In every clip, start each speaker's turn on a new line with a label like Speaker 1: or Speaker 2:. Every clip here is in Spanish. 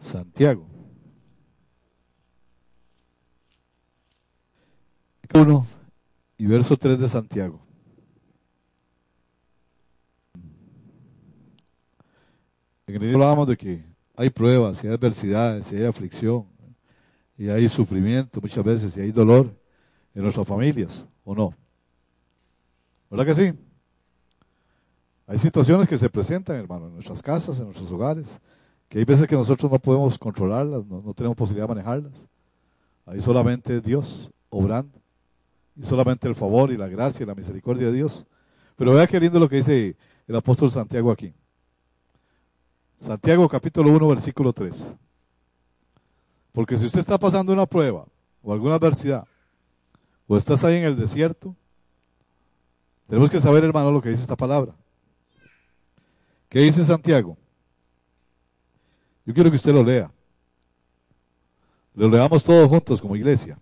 Speaker 1: Santiago. 1 y verso 3 de Santiago. Hablábamos de que hay pruebas, y hay adversidades, y hay aflicción, y hay sufrimiento muchas veces, y hay dolor en nuestras familias, ¿o no? ¿Verdad que sí? Hay situaciones que se presentan, hermano, en nuestras casas, en nuestros hogares, que hay veces que nosotros no podemos controlarlas, no, tenemos posibilidad de manejarlas. Hay solamente Dios obrando, y solamente el favor y la gracia y la misericordia de Dios. Pero vea qué lindo lo que dice el apóstol Santiago aquí. Santiago capítulo 1, versículo 3. Porque si usted está pasando una prueba o alguna adversidad, o estás ahí en el desierto, tenemos que saber, hermano, lo que dice esta palabra. ¿Qué dice Santiago? Yo quiero que usted lo lea. Lo leamos todos juntos como iglesia.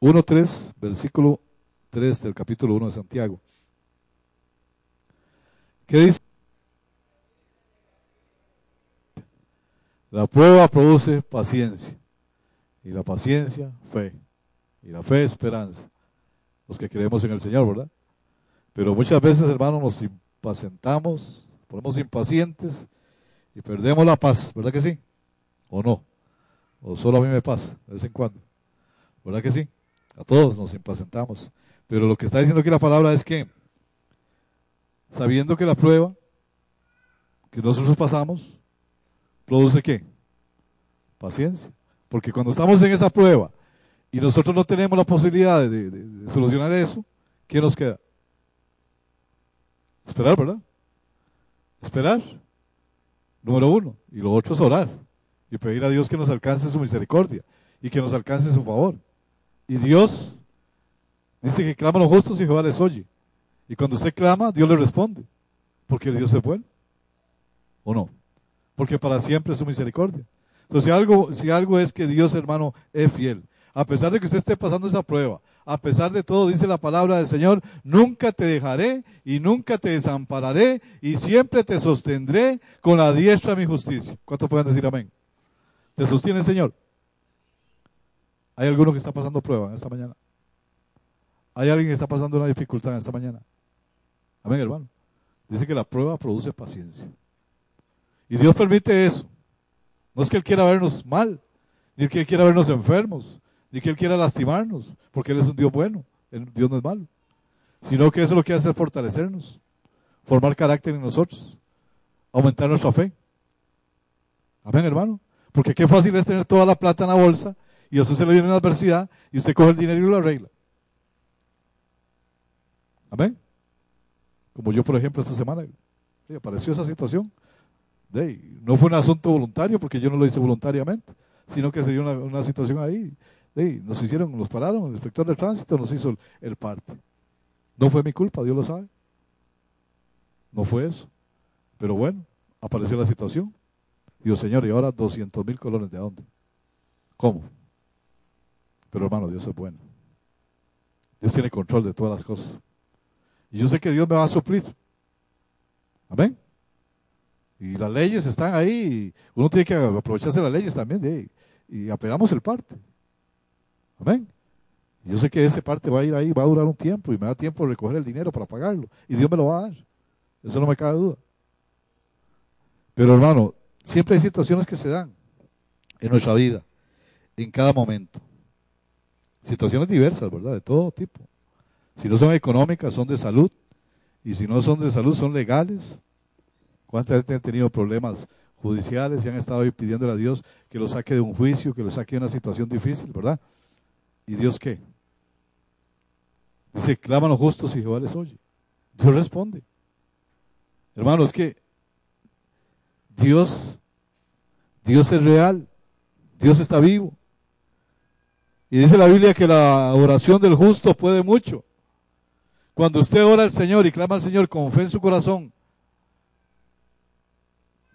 Speaker 1: 1.3, versículo 3 del capítulo 1 de Santiago. ¿Qué dice? La prueba produce paciencia. Y la paciencia, fe. Y la fe, esperanza. Los que creemos en el Señor, ¿verdad? Pero muchas veces, hermanos, nos impacientamos, ponemos impacientes y perdemos la paz, ¿verdad que sí? ¿O no? ¿O solo a mí me pasa de vez en cuando? ¿Verdad que sí? A todos nos impacientamos. Pero lo que está diciendo aquí la palabra es que, sabiendo que la prueba que nosotros pasamos, produce qué? Paciencia. Porque cuando estamos en esa prueba y nosotros no tenemos la posibilidad de, de, de solucionar eso, ¿qué nos queda? Esperar, ¿verdad? Esperar. Número uno. Y lo otro es orar. Y pedir a Dios que nos alcance su misericordia y que nos alcance su favor. Y Dios dice que claman los justos y Jehová les oye. Y cuando usted clama, Dios le responde. Porque Dios es bueno. ¿O no? Porque para siempre es su misericordia. Entonces, si algo, si algo es que Dios, hermano, es fiel. A pesar de que usted esté pasando esa prueba, a pesar de todo, dice la palabra del Señor, nunca te dejaré y nunca te desampararé y siempre te sostendré con la diestra de mi justicia. ¿Cuántos pueden decir amén? ¿Te sostiene el Señor? ¿Hay alguno que está pasando prueba en esta mañana? ¿Hay alguien que está pasando una dificultad en esta mañana? Amén, hermano. Dice que la prueba produce paciencia. Y Dios permite eso. No es que Él quiera vernos mal, ni que Él quiera vernos enfermos, ni que Él quiera lastimarnos, porque Él es un Dios bueno, Dios no es malo. Sino que eso lo que hace es fortalecernos, formar carácter en nosotros, aumentar nuestra fe. Amén, hermano. Porque qué fácil es tener toda la plata en la bolsa y a usted se le viene una adversidad y usted coge el dinero y lo arregla. Amén. Como yo, por ejemplo, esta semana, apareció esa situación. No fue un asunto voluntario porque yo no lo hice voluntariamente, sino que se dio una, una situación ahí. De, nos hicieron, nos pararon, el inspector de tránsito nos hizo el, parte. No fue mi culpa, Dios lo sabe. No fue eso. Pero bueno, apareció la situación. Digo, Señor, ¿y ahora 200 mil colones de dónde? ¿Cómo? Pero hermano, Dios es bueno. Dios tiene control de todas las cosas. Y yo sé que Dios me va a suplir. Amén. Y las leyes están ahí. Uno tiene que aprovecharse de las leyes también. Y apelamos el parte. Amén. Yo sé que ese parte va a ir ahí, va a durar un tiempo y me da tiempo de recoger el dinero para pagarlo. Y Dios me lo va a dar. Eso no me cabe duda. Pero hermano, siempre hay situaciones que se dan en nuestra vida, en cada momento. Situaciones diversas, ¿verdad? De todo tipo. Si no son económicas, son de salud. Y si no son de salud, son legales. ¿Cuánta gente han tenido problemas judiciales y han estado pidiéndole a Dios que lo saque de un juicio, que lo saque de una situación difícil, ¿verdad? ¿Y Dios qué? Dice, claman los justos y Jehová les oye. Dios responde. Hermano, es que Dios, Dios es real, Dios está vivo. Y dice la Biblia que la oración del justo puede mucho. Cuando usted ora al Señor y clama al Señor con fe en su corazón,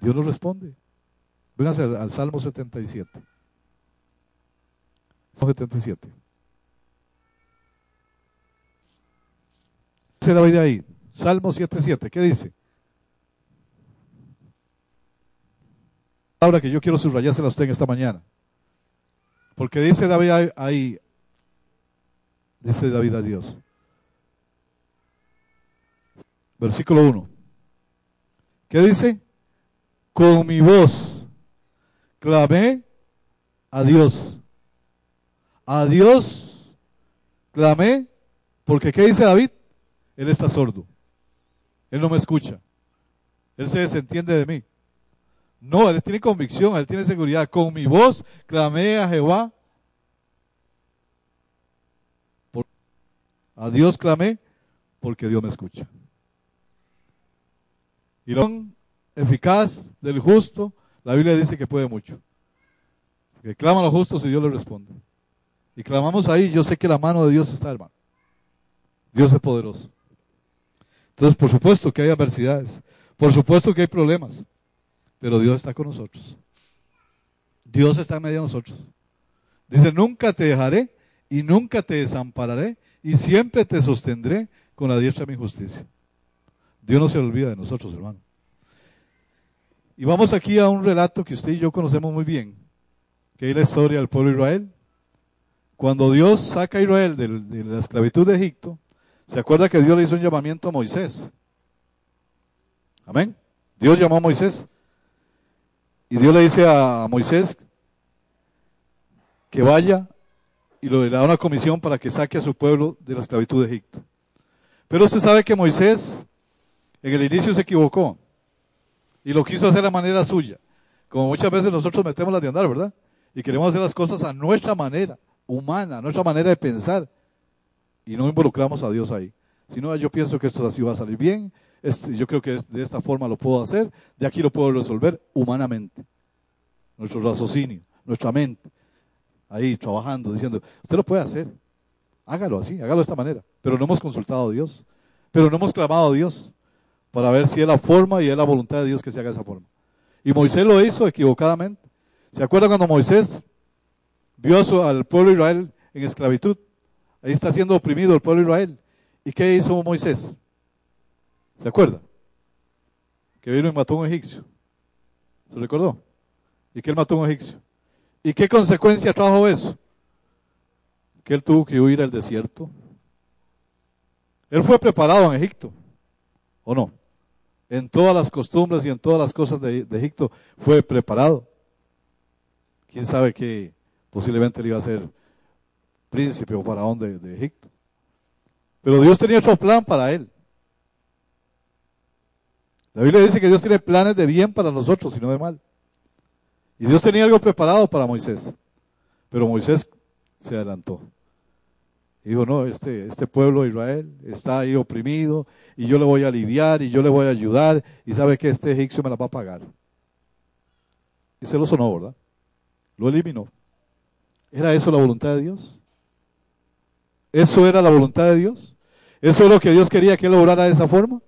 Speaker 1: Dios nos responde. Véngase al Salmo 77. Salmo 77. Dice David ahí, Salmo 77, ¿qué dice? palabra que yo quiero subrayársela a usted en esta mañana. Porque dice David ahí, dice David a Dios. Versículo 1. ¿Qué dice? Con mi voz clamé a Dios. A Dios clamé, porque ¿qué dice David? Él está sordo. Él no me escucha. Él se desentiende de mí. No, él tiene convicción, él tiene seguridad. Con mi voz clamé a Jehová. a Dios clamé porque Dios me escucha. Y lo eficaz del justo, la Biblia dice que puede mucho. Que claman los justos y Dios le responde. Y clamamos ahí, yo sé que la mano de Dios está, hermano. Dios es poderoso. Entonces, por supuesto que hay adversidades, por supuesto que hay problemas, pero Dios está con nosotros. Dios está en medio de nosotros. Dice, nunca te dejaré y nunca te desampararé y siempre te sostendré con la diestra de mi justicia. Dios no se olvida de nosotros, hermano. Y vamos aquí a un relato que usted y yo conocemos muy bien, que es la historia del pueblo de Israel. Cuando Dios saca a Israel de, de la esclavitud de Egipto, se acuerda que Dios le hizo un llamamiento a Moisés. Amén. Dios llamó a Moisés. Y Dios le dice a Moisés que vaya y le da una comisión para que saque a su pueblo de la esclavitud de Egipto. Pero usted sabe que Moisés en el inicio se equivocó y lo quiso hacer a manera suya. Como muchas veces nosotros metemos las de andar, ¿verdad? Y queremos hacer las cosas a nuestra manera, humana, a nuestra manera de pensar y no involucramos a Dios ahí. Si no, yo pienso que esto así va a salir bien, yo creo que de esta forma lo puedo hacer, de aquí lo puedo resolver humanamente. Nuestro raciocinio, nuestra mente, ahí trabajando, diciendo, usted lo puede hacer, hágalo así, hágalo de esta manera. Pero no hemos consultado a Dios, pero no hemos clamado a Dios para ver si es la forma y es la voluntad de Dios que se haga de esa forma. Y Moisés lo hizo equivocadamente. ¿Se acuerdan cuando Moisés vio al pueblo de Israel en esclavitud? Ahí está siendo oprimido el pueblo de Israel. ¿Y qué hizo Moisés? ¿Se acuerda? Que vino y mató a un egipcio. ¿Se recordó? ¿Y que él mató a un egipcio? ¿Y qué consecuencia trajo eso? Que él tuvo que huir al desierto. Él fue preparado en Egipto, ¿o no? En todas las costumbres y en todas las cosas de, Egipto fue preparado. ¿Quién sabe que posiblemente le iba a ser príncipe o faraón de, de Egipto. Pero Dios tenía otro plan para él. La Biblia dice que Dios tiene planes de bien para nosotros y no de mal. Y Dios tenía algo preparado para Moisés. Pero Moisés se adelantó. Y dijo, no, este, este pueblo de Israel está ahí oprimido y yo le voy a aliviar y yo le voy a ayudar y sabe que este egipcio me la va a pagar. Y se lo sonó, ¿verdad? Lo eliminó. ¿Era eso la voluntad de Dios? ¿Eso era la voluntad de Dios? ¿Eso es lo que Dios quería que él obrara de esa forma?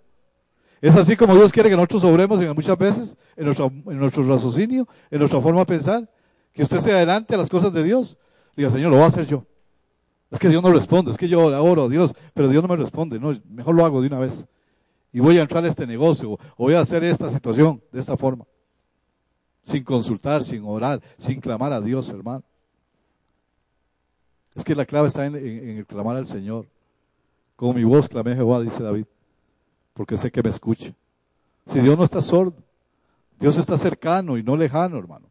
Speaker 1: ¿Es así como Dios quiere que nosotros obremos muchas veces en nuestro, raciocinio, en nuestra forma de pensar? Que usted se adelante a las cosas de Dios. Diga, Señor, lo voy a hacer yo. Es que Dios no responde, es que yo oro a Dios, pero Dios no me responde. No, mejor lo hago de una vez. Y voy a entrar a este negocio, o voy a hacer esta situación de esta forma. Sin consultar, sin orar, sin clamar a Dios, hermano. Es que la clave está en, el clamar al Señor. Con mi voz clamé a Jehová, dice David, porque sé que me escucha. Si Dios no está sordo, Dios está cercano y no lejano, hermano.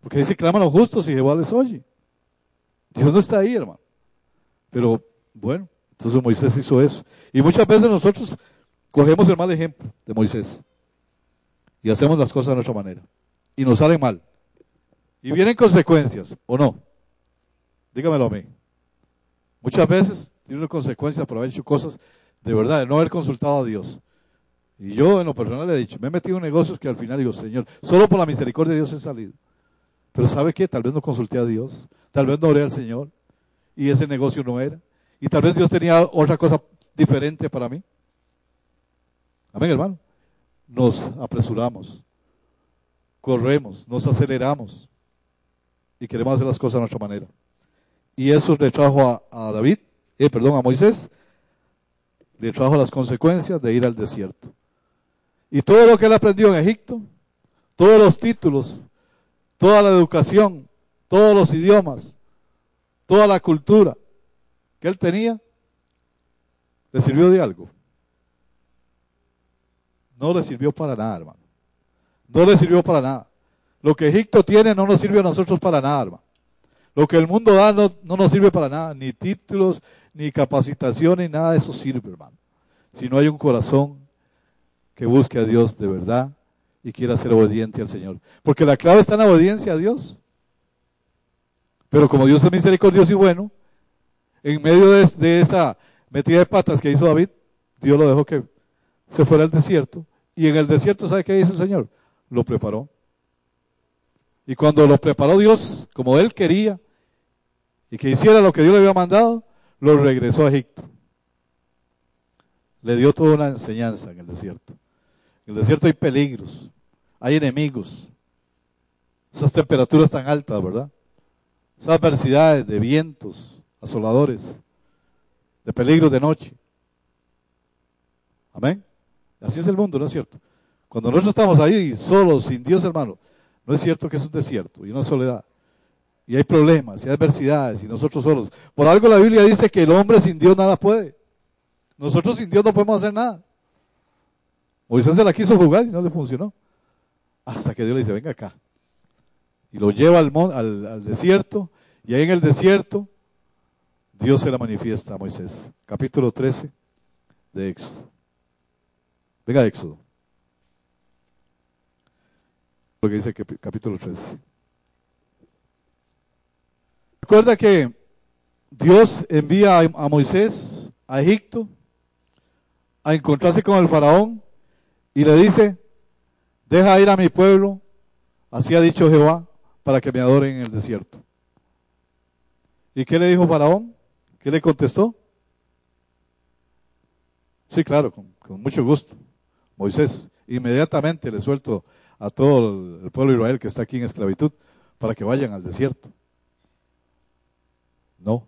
Speaker 1: Porque dice, claman los justos y Jehová les oye. Dios no está ahí, hermano. Pero bueno, entonces Moisés hizo eso. Y muchas veces nosotros cogemos el mal ejemplo de Moisés y hacemos las cosas de nuestra manera. Y nos salen mal. Y vienen consecuencias, ¿o no? Dígamelo a mí. Muchas veces tiene una consecuencia por haber hecho cosas de verdad, de no haber consultado a Dios. Y yo en lo personal le he dicho, me he metido en negocios que al final digo, Señor, solo por la misericordia de Dios he salido. Pero ¿sabe qué? Tal vez no consulté a Dios, tal vez no oré al Señor y ese negocio no era. Y tal vez Dios tenía otra cosa diferente para mí. Amén, hermano. Nos apresuramos, corremos, nos aceleramos y queremos hacer las cosas a nuestra manera. Y eso le trajo a, David, eh, perdón, a Moisés, le trajo las consecuencias de ir al desierto. Y todo lo que él aprendió en Egipto, todos los títulos, toda la educación, todos los idiomas, toda la cultura que él tenía, ¿le sirvió de algo? No le sirvió para nada, hermano. No le sirvió para nada. Lo que Egipto tiene no nos sirve a nosotros para nada, hermano. Lo que el mundo da no, no nos sirve para nada, ni títulos, ni capacitación, ni nada de eso sirve, hermano. Si no hay un corazón que busque a Dios de verdad y quiera ser obediente al Señor. Porque la clave está en la obediencia a Dios. Pero como Dios es misericordioso y bueno, en medio de, esa metida de patas que hizo David, Dios lo dejó que se fuera al desierto. Y en el desierto, ¿sabe qué dice el Señor? Lo preparó. Y cuando lo preparó Dios, como él quería, y que hiciera lo que Dios le había mandado, lo regresó a Egipto. Le dio toda una enseñanza en el desierto. En el desierto hay peligros, hay enemigos, esas temperaturas tan altas, ¿verdad? Esas adversidades de vientos asoladores, de peligros de noche. Amén. Así es el mundo, ¿no es cierto? Cuando nosotros estamos ahí solos, sin Dios, hermano, no es cierto que es un desierto y una soledad. Y hay problemas y adversidades y nosotros solos. Por algo la Biblia dice que el hombre sin Dios nada puede. Nosotros sin Dios no podemos hacer nada. Moisés se la quiso jugar y no le funcionó. Hasta que Dios le dice, venga acá. Y lo lleva al, al, al desierto. Y ahí en el desierto, Dios se la manifiesta a Moisés. Capítulo 13 de Éxodo. Venga, Éxodo. Lo que dice capítulo 13. Recuerda que Dios envía a Moisés a Egipto a encontrarse con el faraón y le dice, deja ir a mi pueblo, así ha dicho Jehová, para que me adoren en el desierto. ¿Y qué le dijo Faraón? ¿Qué le contestó? Sí, claro, con, mucho gusto. Moisés, inmediatamente le suelto a todo el pueblo de Israel que está aquí en esclavitud para que vayan al desierto. No,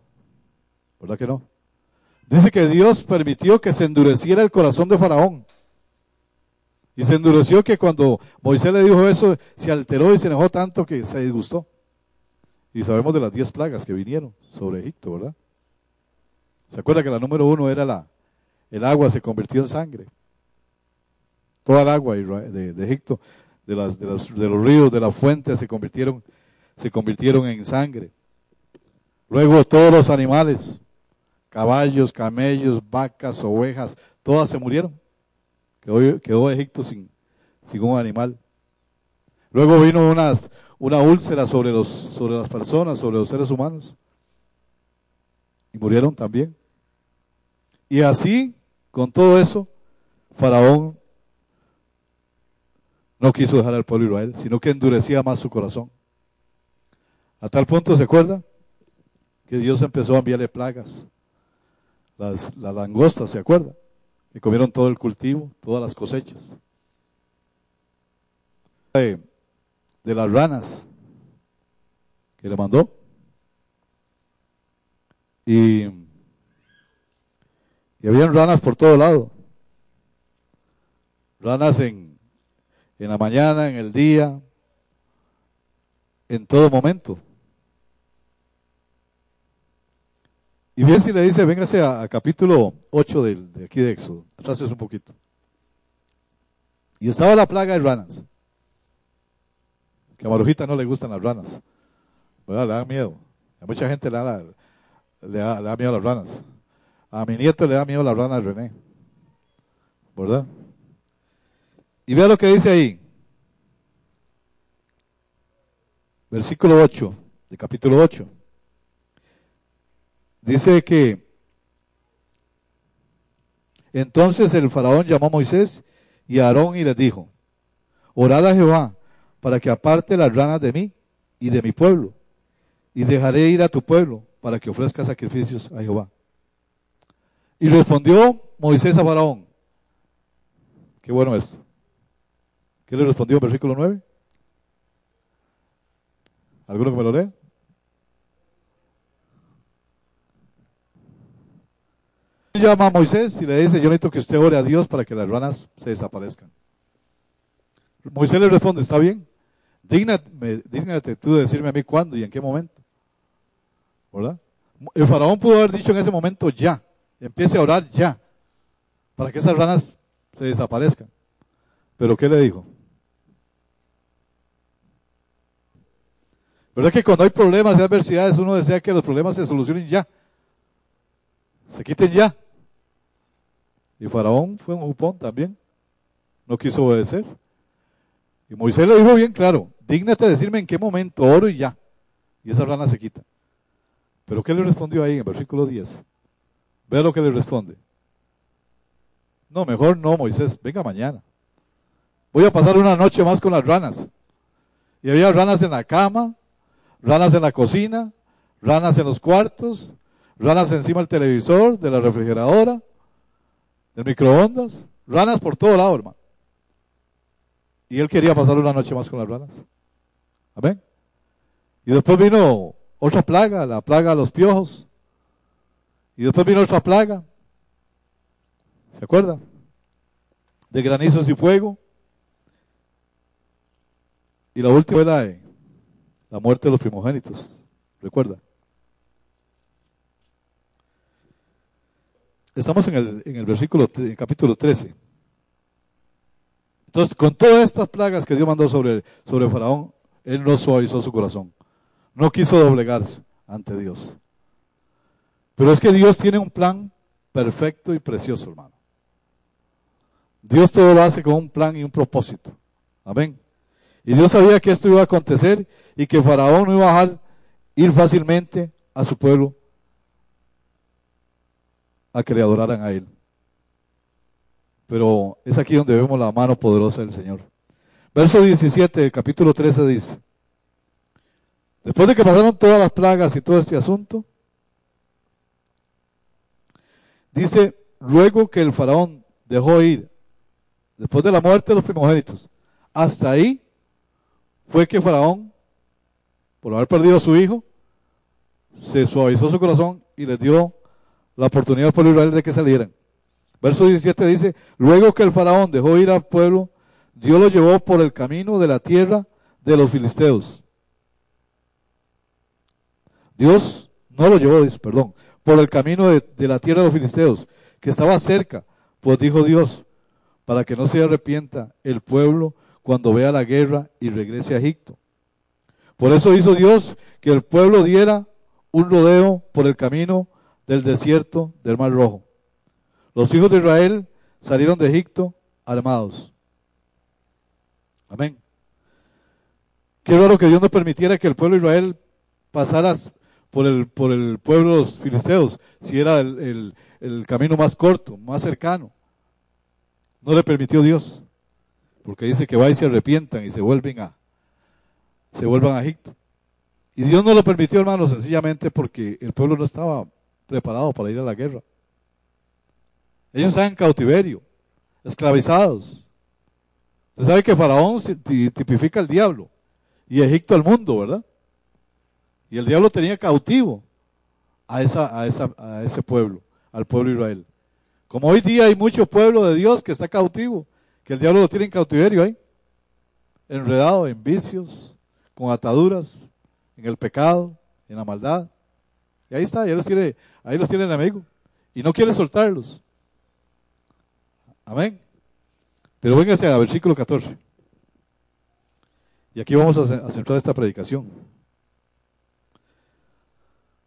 Speaker 1: ¿verdad que no? Dice que Dios permitió que se endureciera el corazón de Faraón. Y se endureció que cuando Moisés le dijo eso, se alteró y se enojó tanto que se disgustó. Y sabemos de las diez plagas que vinieron sobre Egipto, ¿verdad? ¿Se acuerda que la número uno era la, el agua se convirtió en sangre? Toda el agua de, de Egipto, de, las, de, los, de los ríos, de las fuentes, se convirtieron, se convirtieron en sangre. Luego todos los animales, caballos, camellos, vacas, ovejas, todas se murieron. Quedó, quedó Egipto sin, sin un animal. Luego vino unas, una úlcera sobre, los, sobre las personas, sobre los seres humanos. Y murieron también. Y así, con todo eso, Faraón no quiso dejar al pueblo de Israel, sino que endurecía más su corazón. A tal punto, ¿se acuerda? Que Dios empezó a enviarle plagas las, langostas, ¿se acuerda? Que comieron todo el cultivo, todas las cosechas. De, las ranas que le mandó. Y, y habían ranas por todo lado. Ranas en, en la mañana, en el día, en todo momento. Y bien si le dice, véngase a, capítulo 8 de, aquí de Éxodo, atrás un poquito. Y estaba la plaga de ranas. Que a Marujita no le gustan las ranas. ¿Verdad? Le da miedo. A mucha gente le da, le, da, miedo a las ranas. A mi nieto le da miedo a las ranas René. ¿Verdad? Y vea lo que dice ahí. Versículo 8, de capítulo 8. Dice que entonces el faraón llamó a Moisés y a Aarón y les dijo, orad a Jehová para que aparte las ranas de mí y de mi pueblo, y dejaré ir a tu pueblo para que ofrezca sacrificios a Jehová. Y respondió Moisés a Faraón, qué bueno esto. ¿Qué le respondió en versículo 9? ¿Alguno que me lo lea? llama a Moisés y le dice, yo necesito que usted ore a Dios para que las ranas se desaparezcan. Moisés le responde, está bien, dígnate, dígnate tú de decirme a mí cuándo y en qué momento. ¿Verdad? El faraón pudo haber dicho en ese momento ya, empiece a orar ya, para que esas ranas se desaparezcan. Pero ¿qué le dijo? ¿Verdad que cuando hay problemas y adversidades uno desea que los problemas se solucionen ya? Se quiten ya. Y Faraón fue un jupón también. No quiso obedecer. Y Moisés le dijo bien claro, dígnate decirme en qué momento oro y ya. Y esa rana se quita. Pero ¿qué le respondió ahí en el versículo 10? Vea lo que le responde. No, mejor no, Moisés, venga mañana. Voy a pasar una noche más con las ranas. Y había ranas en la cama, ranas en la cocina, ranas en los cuartos, ranas encima del televisor, de la refrigeradora, del microondas, ranas por todo lado, hermano. Y él quería pasar una noche más con las ranas. Amén. Y después vino otra plaga, la plaga de los piojos. Y después vino otra plaga. ¿Se acuerdan? De granizos y fuego. Y la última fue la de la muerte de los primogénitos. ¿Recuerda? Estamos en el, en el versículo, en capítulo 13. Entonces, con todas estas plagas que Dios mandó sobre, sobre Faraón, él no suavizó su corazón. No quiso doblegarse ante Dios. Pero es que Dios tiene un plan perfecto y precioso, hermano. Dios todo lo hace con un plan y un propósito. Amén. Y Dios sabía que esto iba a acontecer y que Faraón no iba a dejar ir fácilmente a su pueblo a que le adoraran a él. Pero es aquí donde vemos la mano poderosa del Señor. Verso 17 del capítulo 13 dice, después de que pasaron todas las plagas y todo este asunto, dice, luego que el faraón dejó ir, después de la muerte de los primogénitos, hasta ahí fue que Faraón, por haber perdido a su hijo, se suavizó su corazón y les dio la oportunidad al pueblo Israel de que salieran. Verso 17 dice, luego que el faraón dejó ir al pueblo, Dios lo llevó por el camino de la tierra de los filisteos. Dios no lo llevó, perdón, por el camino de, de la tierra de los filisteos, que estaba cerca, pues dijo Dios, para que no se arrepienta el pueblo cuando vea la guerra y regrese a Egipto. Por eso hizo Dios que el pueblo diera un rodeo por el camino del desierto del Mar Rojo. Los hijos de Israel salieron de Egipto armados. Amén. Qué raro que Dios no permitiera que el pueblo de Israel pasara por el, por el pueblo de los filisteos, si era el, el camino más corto, más cercano. No le permitió Dios porque dice que va y se arrepientan y se vuelven a, se vuelvan a Egipto. Y Dios no lo permitió, hermano, sencillamente porque el pueblo no estaba preparado para ir a la guerra. Ellos estaban en cautiverio, esclavizados. Usted sabe que Faraón tipifica al diablo y Egipto al mundo, ¿verdad? Y el diablo tenía cautivo a, esa, a, esa, a ese pueblo, al pueblo Israel. Como hoy día hay mucho pueblo de Dios que está cautivo que el diablo lo tiene en cautiverio ahí, enredado en vicios, con ataduras, en el pecado, en la maldad. Y ahí está, ahí los tiene, ahí los tiene el enemigo. Y no quiere soltarlos. Amén. Pero véngase al versículo 14. Y aquí vamos a, centrar esta predicación.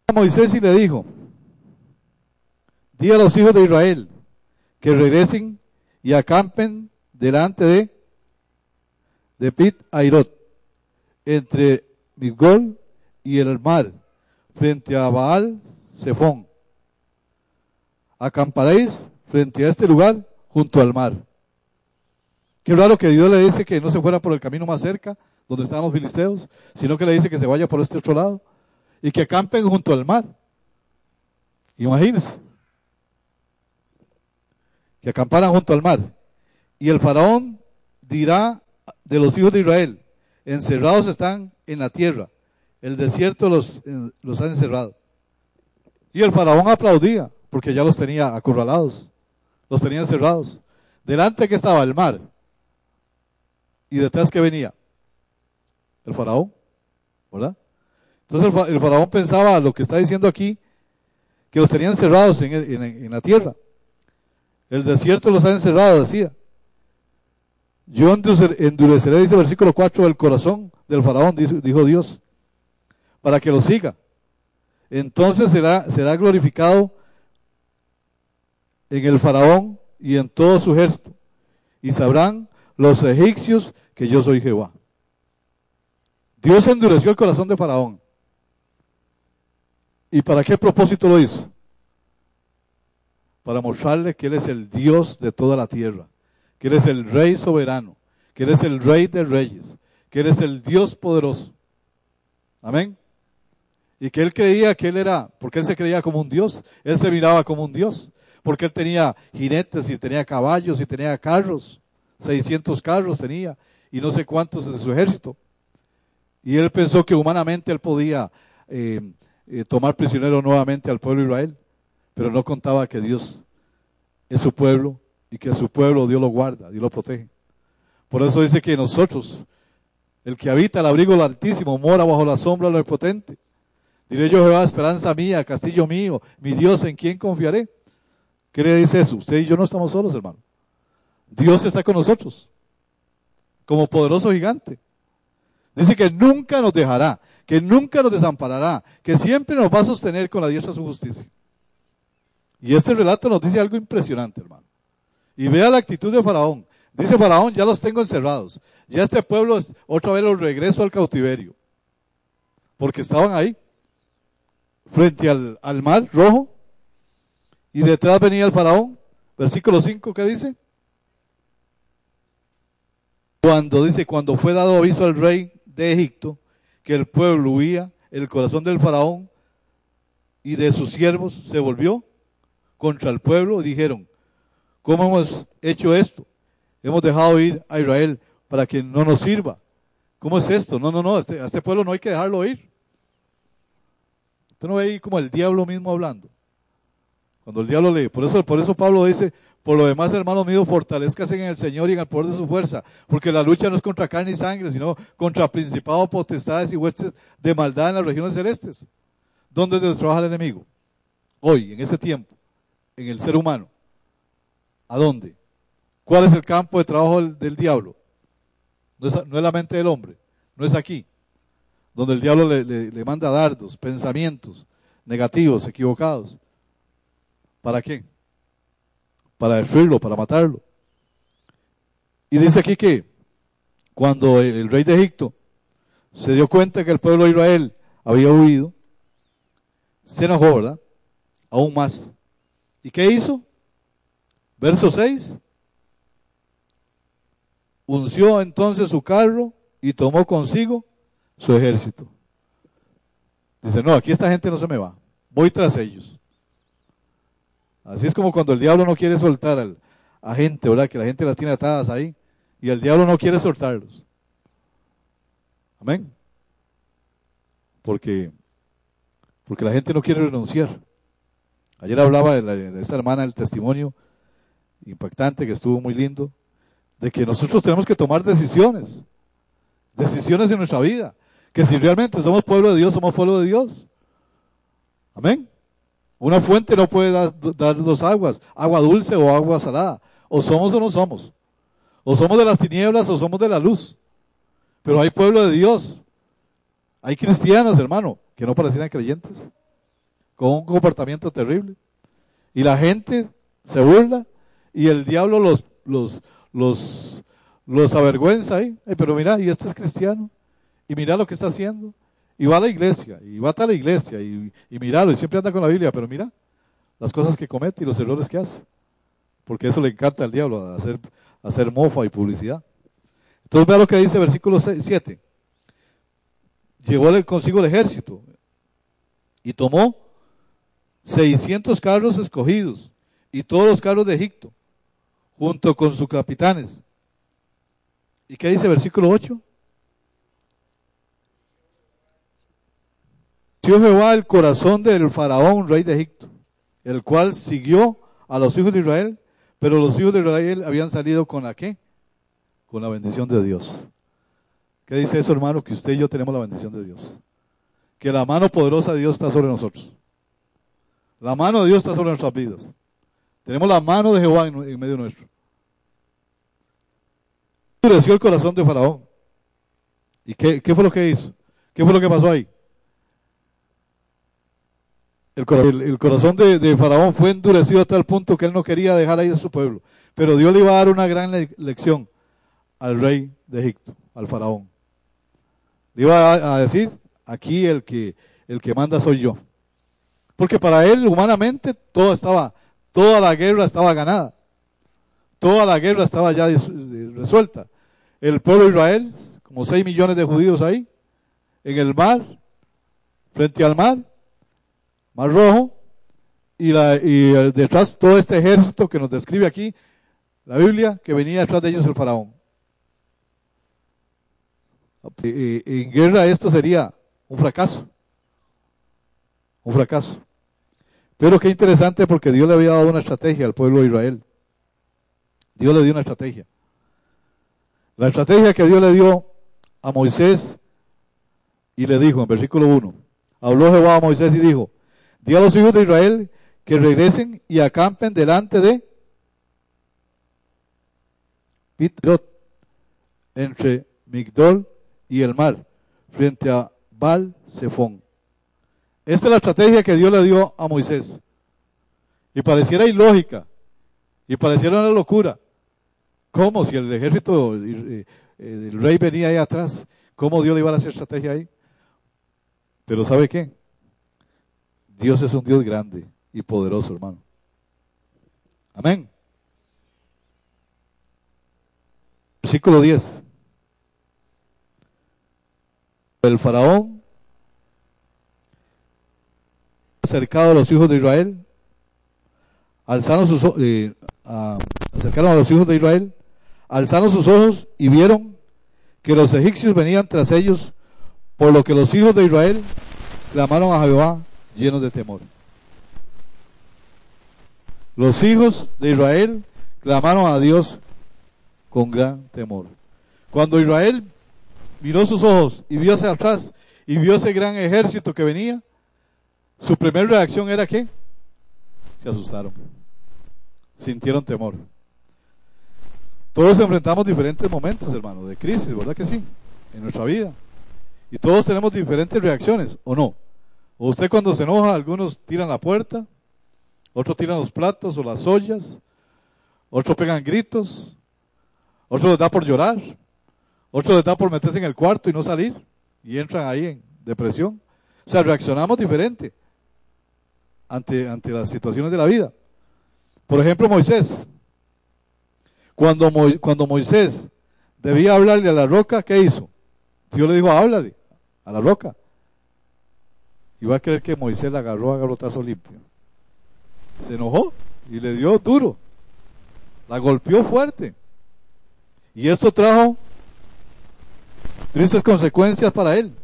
Speaker 1: A Moisés y le dijo, di a los hijos de Israel que regresen y acampen delante de, de Pit Airot, entre Migol y el mar, frente a Baal Zephon. Acamparéis frente a este lugar junto al mar. Qué raro que Dios le dice que no se fuera por el camino más cerca, donde estaban los filisteos, sino que le dice que se vaya por este otro lado y que acampen junto al mar. Imagínense. Que acamparan junto al mar. Y el faraón dirá de los hijos de Israel, encerrados están en la tierra, el desierto los, ha encerrado. Y el faraón aplaudía, porque ya los tenía acorralados, los tenía encerrados. Delante que estaba el mar, y detrás que venía el faraón, ¿verdad? Entonces el, faraón pensaba lo que está diciendo aquí, que los tenían cerrados en, en la tierra. El desierto los ha encerrado, decía. Yo endureceré, dice el versículo 4, el corazón del faraón, dijo Dios, para que lo siga. Entonces será, será glorificado en el faraón y en todo su ejército. Y sabrán los egipcios que yo soy Jehová. Dios endureció el corazón de faraón. ¿Y para qué propósito lo hizo? Para mostrarle que Él es el Dios de toda la tierra que Él es el Rey soberano, que Él es el Rey de reyes, que Él es el Dios poderoso. Amén. Y que Él creía que Él era, porque Él se creía como un Dios, Él se miraba como un Dios, porque Él tenía jinetes y tenía caballos y tenía carros, 600 carros tenía y no sé cuántos de su ejército. Y Él pensó que humanamente Él podía eh, eh, tomar prisionero nuevamente al pueblo de Israel, pero no contaba que Dios es su pueblo y que a su pueblo Dios lo guarda, Dios lo protege. Por eso dice que nosotros, el que habita el abrigo del Altísimo, mora bajo la sombra del Potente. Diré yo, Jehová, esperanza mía, castillo mío, mi Dios, ¿en quién confiaré? ¿Qué le dice eso? Usted y yo no estamos solos, hermano. Dios está con nosotros, como poderoso gigante. Dice que nunca nos dejará, que nunca nos desamparará, que siempre nos va a sostener con la diestra de su justicia. Y este relato nos dice algo impresionante, hermano. Y vea la actitud de Faraón. Dice Faraón, ya los tengo encerrados. Ya este pueblo otra vez los regreso al cautiverio. Porque estaban ahí, frente al, al mar rojo. Y detrás venía el Faraón. Versículo 5, ¿qué dice? Cuando dice, cuando fue dado aviso al rey de Egipto que el pueblo huía, el corazón del faraón y de sus siervos se volvió contra el pueblo y dijeron, ¿Cómo hemos hecho esto? Hemos dejado ir a Israel para que no nos sirva. ¿Cómo es esto? No, no, no, este, a este, pueblo no hay que dejarlo ir. Usted no ve ahí como el diablo mismo hablando. Cuando el diablo lee, por eso, por eso Pablo dice, por lo demás, hermanos míos, fortalezcase en el Señor y en el poder de su fuerza, porque la lucha no es contra carne y sangre, sino contra principados, potestades y huestes de maldad en las regiones celestes. ¿Dónde trabaja el enemigo? Hoy, en este tiempo, en el ser humano. ¿A dónde? ¿Cuál es el campo de trabajo del, diablo? No es, la mente del hombre, no es aquí, donde el diablo le, manda dardos, pensamientos negativos, equivocados. ¿Para qué? Para destruirlo, para matarlo. Y dice aquí que cuando el, rey de Egipto se dio cuenta que el pueblo de Israel había huido, se enojó, ¿verdad? Aún más. ¿Y qué hizo? Verso 6. Unció entonces su carro y tomó consigo su ejército. Dice, no, aquí esta gente no se me va. Voy tras ellos. Así es como cuando el diablo no quiere soltar a gente, ¿verdad? Que la gente las tiene atadas ahí. Y el diablo no quiere soltarlos. Amén. Porque, porque la gente no quiere renunciar. Ayer hablaba de, de esta hermana el testimonio impactante, que estuvo muy lindo, de que nosotros tenemos que tomar decisiones, decisiones en nuestra vida, que si realmente somos pueblo de Dios, somos pueblo de Dios. Amén. Una fuente no puede dar, dos aguas, agua dulce o agua salada. O somos o no somos. O somos de las tinieblas o somos de la luz. Pero hay pueblo de Dios. Hay cristianos, hermano, que no parecieran creyentes. Con un comportamiento terrible. Y la gente se burla y el diablo los, los, los, los avergüenza ahí. pero mira, y este es cristiano, y mira lo que está haciendo, y va a la iglesia, y va a la iglesia, y, y míralo, y siempre anda con la Biblia, pero mira las cosas que comete y los errores que hace. Porque eso le encanta al diablo, hacer, hacer mofa y publicidad. Entonces vea lo que dice versículo 7. Llegó consigo el ejército y tomó 600 carros escogidos y todos los carros de Egipto junto con sus capitanes. ¿Y qué dice versículo 8? Dio Jehová el corazón del faraón, rey de Egipto, el cual siguió a los hijos de Israel, pero los hijos de Israel habían salido con la qué? con la bendición de Dios. ¿Qué dice eso, hermano? Que usted y yo tenemos la bendición de Dios. Que la mano poderosa de Dios está sobre nosotros. La mano de Dios está sobre nuestras vidas. Tenemos la mano de Jehová en, medio nuestro. Endureció el corazón de Faraón. ¿Y qué, fue lo que hizo? ¿Qué fue lo que pasó ahí? El, corazón de, Faraón fue endurecido hasta el punto que él no quería dejar ahí a su pueblo. Pero Dios le iba a dar una gran lección al rey de Egipto, al Faraón. Le iba a, decir, aquí el que, el que manda soy yo. Porque para él, humanamente, todo estaba, toda la guerra estaba ganada. Toda la guerra estaba ya resuelta. El pueblo de Israel, como 6 millones de judíos ahí, en el mar, frente al mar, mar rojo, y, la, y detrás todo este ejército que nos describe aquí la Biblia, que venía detrás de ellos el faraón. En guerra esto sería un fracaso. Un fracaso. Pero qué interesante porque Dios le había dado una estrategia al pueblo de Israel. Dios le dio una estrategia. La estrategia que Dios le dio a Moisés y le dijo en versículo 1, habló Jehová a Moisés y dijo, di a los hijos de Israel que regresen y acampen delante de Pitrot, entre Migdol y el mar, frente a Baal Zephon. Esta es la estrategia que Dios le dio a Moisés. Y pareciera ilógica, y pareciera una locura. ¿Cómo? Si el ejército, eh, eh, el rey venía ahí atrás, ¿cómo Dios le iba a hacer estrategia ahí? Pero ¿sabe qué? Dios es un Dios grande y poderoso, hermano. Amén. Versículo 10. El faraón acercado a los hijos de Israel, alzaron sus eh, acercaron a los hijos de Israel, alzaron sus ojos y vieron que los egipcios venían tras ellos, por lo que los hijos de Israel clamaron a Jehová llenos de temor. Los hijos de Israel clamaron a Dios con gran temor. Cuando Israel miró sus ojos y vio hacia atrás y vio ese gran ejército que venía, su primera reacción era que se asustaron, sintieron temor. Todos enfrentamos diferentes momentos, hermano, de crisis, ¿verdad que sí? En nuestra vida. Y todos tenemos diferentes reacciones, ¿o no? O usted cuando se enoja, algunos tiran la puerta, otros tiran los platos o las ollas, otros pegan gritos, otros les da por llorar, otros les da por meterse en el cuarto y no salir y entran ahí en depresión. O sea, reaccionamos diferente ante, ante las situaciones de la vida. Por ejemplo, Moisés. Cuando, cuando Moisés debía hablarle a la roca, ¿qué hizo? Dios le dijo, háblale a la roca. Y va a creer que Moisés la agarró a garrotazo limpio. Se enojó y le dio duro. La golpeó fuerte. Y esto trajo tristes consecuencias para él.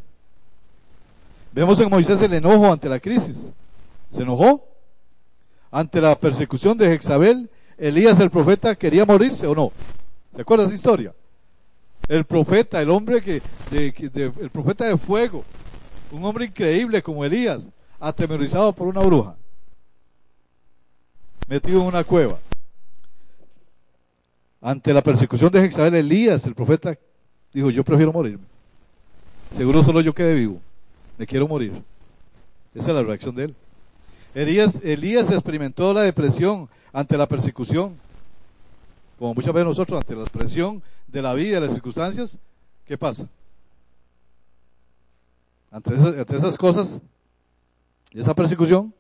Speaker 1: Vemos en Moisés el enojo ante la crisis. Se enojó. Ante la persecución de Jezabel, Elías el profeta quería morirse o no. ¿Se acuerda esa historia? El profeta, el hombre que, el profeta de fuego, un hombre increíble como Elías, atemorizado por una bruja, metido en una cueva. Ante la persecución de Jezabel, Elías, el profeta, dijo, yo prefiero morirme. Seguro solo yo quedé vivo. Me quiero morir. Esa es la reacción de él. Elías, experimentó la depresión ante la persecución. Como muchas veces nosotros, ante la presión de la vida, de las circunstancias, ¿qué pasa? Ante esas, ante esas cosas, esa persecución,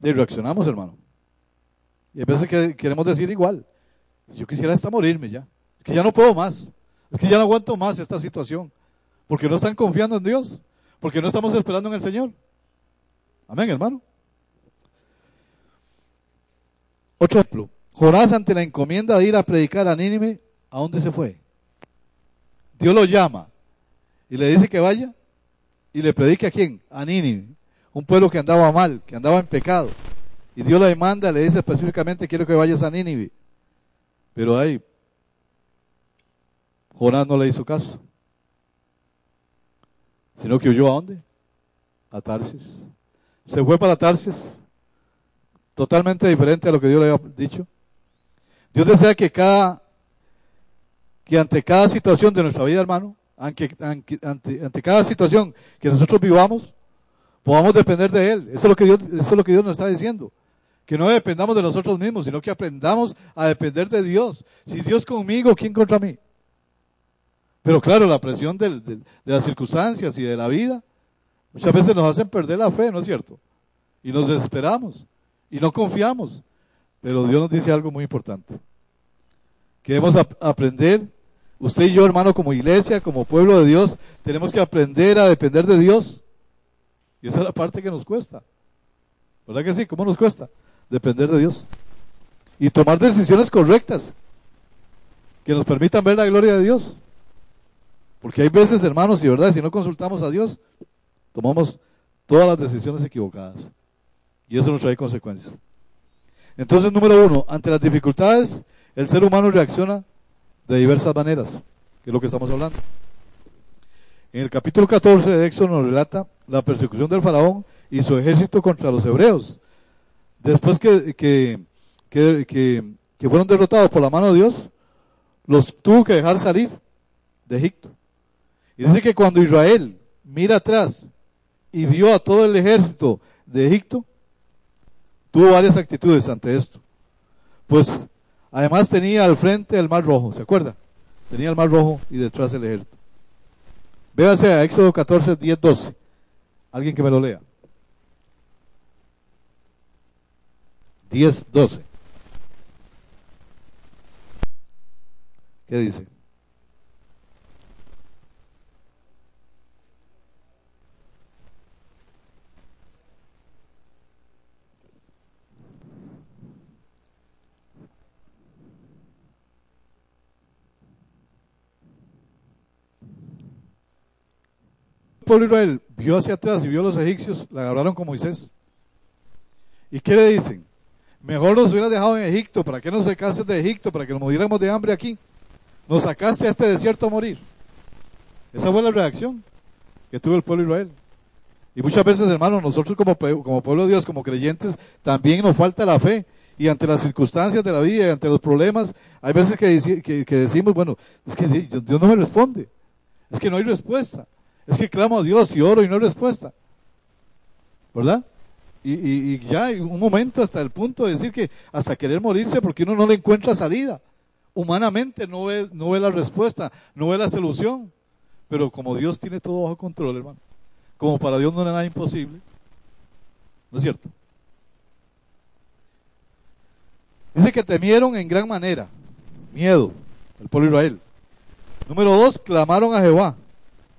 Speaker 1: reaccionamos, hermano. Y a veces que queremos decir igual. Yo quisiera hasta morirme ya. Es que ya no puedo más. Es que ya no aguanto más esta situación. Porque no están confiando en Dios. Porque no estamos esperando en el Señor. Amén, hermano. Otro ejemplo. Jonás ante la encomienda de ir a predicar a Nínive, ¿a dónde se fue? Dios lo llama y le dice que vaya y le predique a quién? A Nínive, un pueblo que andaba mal, que andaba en pecado. Y Dios le manda, le dice específicamente, quiero que vayas a Nínive. Pero hay Jonás no le hizo caso, sino que huyó a dónde? A Tarsis. Se fue para Tarsis, totalmente diferente a lo que Dios le había dicho. Dios desea que cada que ante cada situación de nuestra vida, hermano, ante, ante, cada situación que nosotros vivamos, podamos depender de Él. Eso es, lo que Dios, eso es lo que Dios nos está diciendo. Que no dependamos de nosotros mismos, sino que aprendamos a depender de Dios. Si Dios conmigo, ¿quién contra mí? Pero claro, la presión de las circunstancias y de la vida muchas veces nos hacen perder la fe, ¿no es cierto? Y nos desesperamos y no confiamos. Pero Dios nos dice algo muy importante. Que debemos aprender, usted y yo, hermano, como iglesia, como pueblo de Dios, tenemos que aprender a depender de Dios. Y esa es la parte que nos cuesta. ¿Verdad que sí? ¿Cómo nos cuesta? Depender de Dios. Y tomar decisiones correctas que nos permitan ver la gloria de Dios. Porque hay veces, hermanos, y verdad, si no consultamos a Dios, tomamos todas las decisiones equivocadas. Y eso nos trae consecuencias. Entonces, número uno, ante las dificultades, el ser humano reacciona de diversas maneras, que es lo que estamos hablando. En el capítulo 14 de Éxodo nos relata la persecución del faraón y su ejército contra los hebreos. Después que, que, que fueron derrotados por la mano de Dios, los tuvo que dejar salir de Egipto. Y dice que cuando Israel mira atrás y vio a todo el ejército de Egipto, tuvo varias actitudes ante esto. Pues además tenía al frente el mar rojo, ¿se acuerda? Tenía el mar rojo y detrás el ejército. Véase a Éxodo 14, 10, 12. Alguien que me lo lea. 10, 12. ¿Qué dice? Pueblo de Israel vio hacia atrás y vio los egipcios, la agarraron con Moisés. ¿Y qué le dicen? Mejor nos hubieras dejado en Egipto, ¿para qué nos sacaste de Egipto? Para que nos muriéramos de hambre aquí. Nos sacaste a este desierto a morir. Esa fue la reacción que tuvo el pueblo Israel. Y muchas veces, hermanos, nosotros como, como pueblo de Dios, como creyentes, también nos falta la fe. Y ante las circunstancias de la vida y ante los problemas, hay veces que, que decimos, bueno, es que Dios no me responde. Es que no hay respuesta. Es que clamo a Dios y oro y no hay respuesta. ¿Verdad? Y, ya hay un momento hasta el punto de decir que hasta querer morirse porque uno no le encuentra salida. Humanamente no ve, no ve la respuesta, no ve la solución. Pero como Dios tiene todo bajo control, hermano. Como para Dios no era nada imposible. ¿No es cierto? Dice que temieron en gran manera. Miedo. El pueblo Israel. Número dos, clamaron a Jehová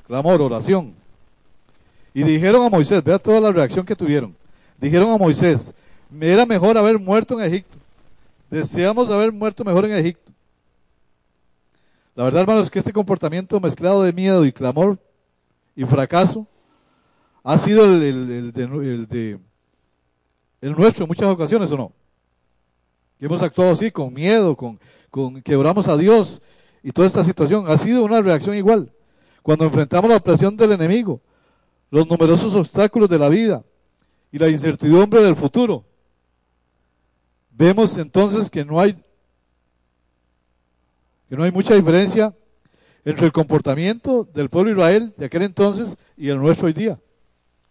Speaker 1: clamor, oración. Y dijeron a Moisés, vea toda la reacción que tuvieron. Dijeron a Moisés, me era mejor haber muerto en Egipto. Deseamos haber muerto mejor en Egipto. La verdad, hermanos, que este comportamiento mezclado de miedo y clamor y fracaso ha sido el, de, el nuestro en muchas ocasiones, ¿o no? Que hemos actuado así, con miedo, con, con que oramos a Dios y toda esta situación. Ha sido una reacción igual. Cuando enfrentamos la presión del enemigo, los numerosos obstáculos de la vida y la incertidumbre del futuro, vemos entonces que no hay que no hay mucha diferencia entre el comportamiento del pueblo de Israel de aquel entonces y el nuestro hoy día.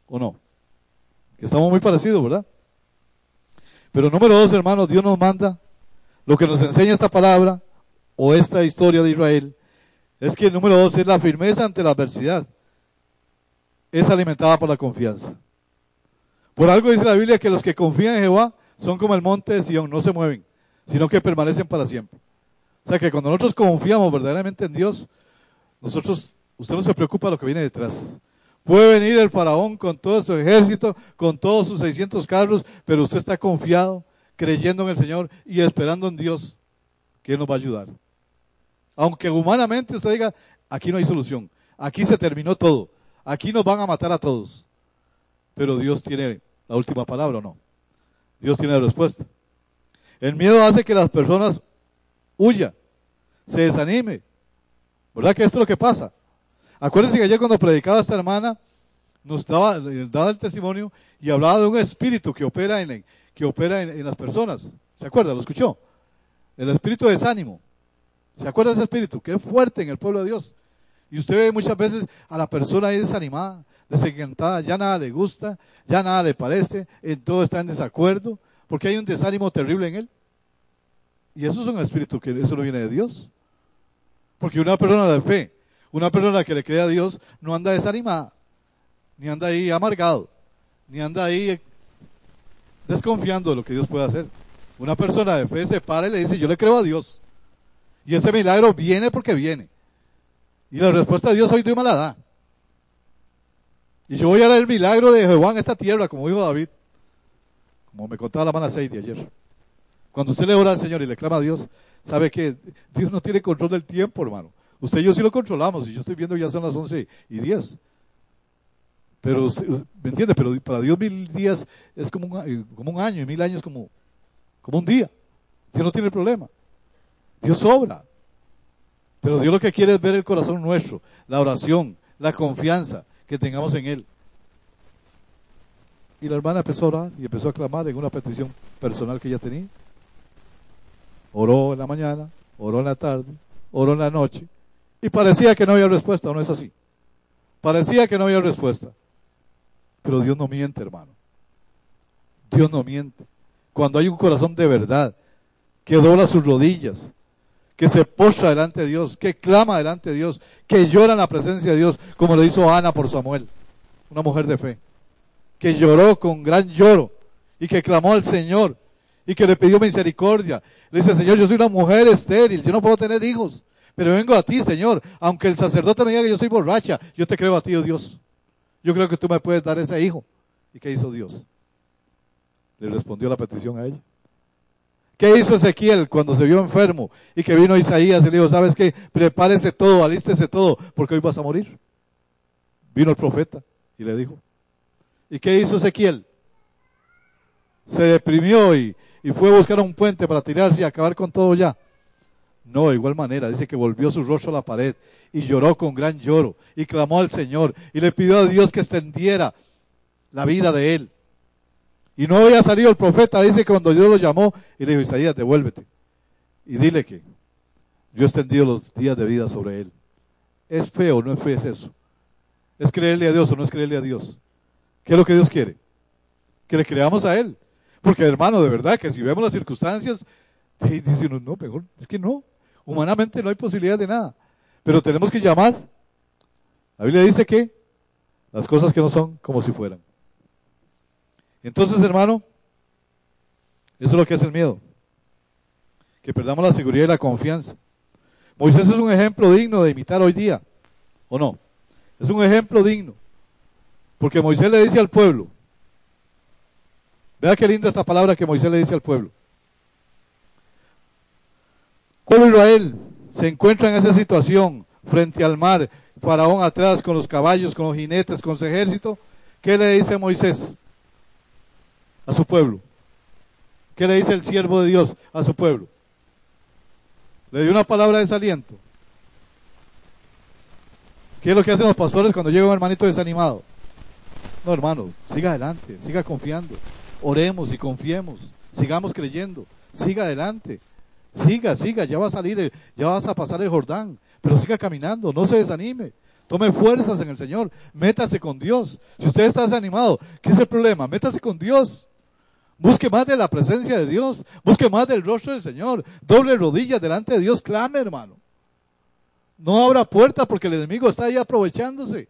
Speaker 1: ¿O no? Que estamos muy parecidos, ¿verdad? Pero número dos, hermanos, Dios nos manda lo que nos enseña esta palabra o esta historia de Israel es que el número dos es la firmeza ante la adversidad. Es alimentada por la confianza. Por algo dice la Biblia que los que confían en Jehová son como el monte de Sion, no se mueven, sino que permanecen para siempre. O sea que cuando nosotros confiamos verdaderamente en Dios, nosotros, usted no se preocupa de lo que viene detrás. Puede venir el faraón con todo su ejército, con todos sus 600 carros, pero usted está confiado, creyendo en el Señor y esperando en Dios que Él nos va a ayudar. Aunque humanamente usted diga, aquí no hay solución, aquí se terminó todo, aquí nos van a matar a todos. Pero Dios tiene la última palabra o no. Dios tiene la respuesta. El miedo hace que las personas huyan, se desanime, ¿Verdad que esto es lo que pasa? Acuérdense que ayer cuando predicaba esta hermana, nos daba, daba el testimonio y hablaba de un espíritu que opera en, que opera en, las personas. ¿Se acuerda? ¿Lo escuchó? El espíritu de desánimo. ¿Se acuerda de ese espíritu? Que es fuerte en el pueblo de Dios. Y usted ve muchas veces a la persona ahí desanimada, desencantada, ya nada le gusta, ya nada le parece, en todo está en desacuerdo, porque hay un desánimo terrible en él. Y eso es un espíritu que eso no viene de Dios. Porque una persona de fe, una persona que le cree a Dios, no anda desanimada, ni anda ahí amargado, ni anda ahí desconfiando de lo que Dios puede hacer. Una persona de fe se para y le dice, yo le creo a Dios. Y ese milagro viene porque viene. Y la respuesta de Dios hoy de malada. Y yo voy a dar el milagro de Jehová en esta tierra, como dijo David. Como me contaba la mano 6 de ayer. Cuando usted le ora al Señor y le clama a Dios, sabe que Dios no tiene control del tiempo, hermano. Usted y yo sí lo controlamos, y yo estoy viendo ya son las 11 y 10. Pero, ¿me entiende? Pero para Dios mil días es como un, eh, como un año, y mil años como, como un día. Dios no tiene problema. Dios sobra. Pero Dios lo que quiere es ver el corazón nuestro, la oración, la confianza que tengamos en Él. Y la hermana empezó a orar y empezó a clamar en una petición personal que ella tenía. Oró en la mañana, oró en la tarde, oró en la noche. Y parecía que no había respuesta, ¿o no es así? Parecía que no había respuesta. Pero Dios no miente, hermano. Dios no miente. Cuando hay un corazón de verdad, que dobla sus rodillas, que se postra delante de Dios, que clama delante de Dios, que llora en la presencia de Dios, como lo hizo Ana por Samuel, una mujer de fe, que lloró con gran lloro y que clamó al Señor y que le pidió misericordia. Le dice, Señor, yo soy una mujer estéril, yo no puedo tener hijos, pero vengo a ti, Señor. Aunque el sacerdote me diga que yo soy borracha, yo te creo a ti, oh Dios. Yo creo que tú me puedes dar ese hijo. ¿Y qué hizo Dios? Le respondió la petición a ella. ¿Qué hizo Ezequiel cuando se vio enfermo y que vino Isaías y le dijo, sabes qué, prepárese todo, alístese todo, porque hoy vas a morir? Vino el profeta y le dijo. ¿Y qué hizo Ezequiel? Se deprimió y, fue a buscar un puente para tirarse y acabar con todo ya. No, de igual manera, dice que volvió su rostro a la pared y lloró con gran lloro y clamó al Señor y le pidió a Dios que extendiera la vida de él. Y no había salido el profeta, dice que cuando Dios lo llamó y le dijo, Isaías, devuélvete y dile que yo he extendido los días de vida sobre él. ¿Es fe o no es fe? Es eso. ¿Es creerle a Dios o no es creerle a Dios? ¿Qué es lo que Dios quiere? Que le creamos a Él. Porque hermano, de verdad que si vemos las circunstancias, dice uno, no, mejor, es que no. Humanamente no hay posibilidad de nada. Pero tenemos que llamar. La Biblia dice que las cosas que no son como si fueran. Entonces, hermano, eso es lo que es el miedo. Que perdamos la seguridad y la confianza. Moisés es un ejemplo digno de imitar hoy día, ¿o no? Es un ejemplo digno. Porque Moisés le dice al pueblo, vea qué linda esta palabra que Moisés le dice al pueblo. Cuando Israel se encuentra en esa situación frente al mar, Faraón atrás con los caballos, con los jinetes, con su ejército, ¿qué le dice Moisés a su pueblo? ¿Qué le dice el siervo de Dios a su pueblo? Le dio una palabra de desaliento. ¿Qué es lo que hacen los pastores cuando llega un hermanito desanimado? No, hermano, siga adelante, siga confiando. Oremos y confiemos, sigamos creyendo, siga adelante. Siga, siga, ya va a salir, ya vas a pasar el Jordán, pero siga caminando, no se desanime. Tome fuerzas en el Señor, métase con Dios. Si usted está desanimado, ¿qué es el problema? Métase con Dios. Busque más de la presencia de Dios, busque más del rostro del Señor, doble rodillas delante de Dios, clame hermano. No abra puertas porque el enemigo está ahí aprovechándose.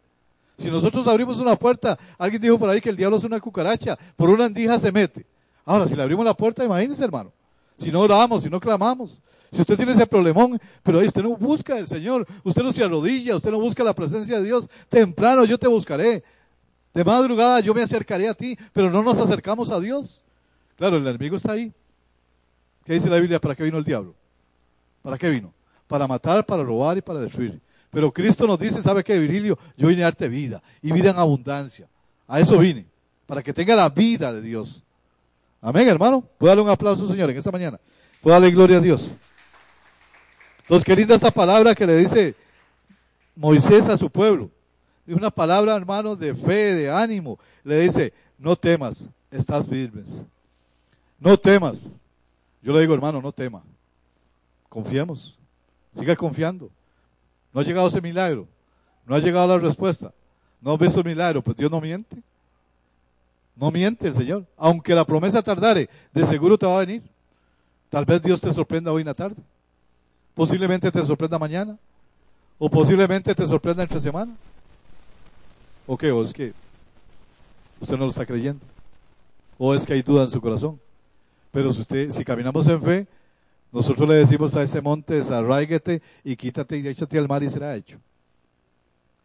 Speaker 1: Si nosotros abrimos una puerta, alguien dijo por ahí que el diablo es una cucaracha, por una andija se mete. Ahora, si le abrimos la puerta, imagínese hermano si no oramos, si no clamamos. Si usted tiene ese problemón, pero ahí usted no busca al Señor, usted no se arrodilla, usted no busca la presencia de Dios, temprano yo te buscaré. De madrugada yo me acercaré a ti, pero no nos acercamos a Dios. Claro, el enemigo está ahí. ¿Qué dice la Biblia? ¿Para qué vino el diablo? ¿Para qué vino? Para matar, para robar y para destruir. Pero Cristo nos dice, ¿sabe qué, Virilio? Yo vine a darte vida y vida en abundancia. A eso vine, para que tenga la vida de Dios. Amén, hermano. Puedo darle un aplauso, Señor, en esta mañana. Puedo darle gloria a Dios. Entonces, qué linda esta palabra que le dice Moisés a su pueblo. Y una palabra, hermano, de fe, de ánimo. Le dice, no temas, estás firmes. No temas. Yo le digo, hermano, no tema. Confiemos. Siga confiando. No ha llegado ese milagro. No ha llegado la respuesta. No ha visto el milagro, pues Dios no miente. No miente el Señor. Aunque la promesa tardare, de seguro te va a venir. Tal vez Dios te sorprenda hoy en la tarde. Posiblemente te sorprenda mañana. O posiblemente te sorprenda entre semana. ¿O qué? ¿O es que usted no lo está creyendo? ¿O es que hay duda en su corazón? Pero si, usted, caminamos en fe, nosotros le decimos a ese monte, desarráiguete y quítate y échate al mar y será hecho.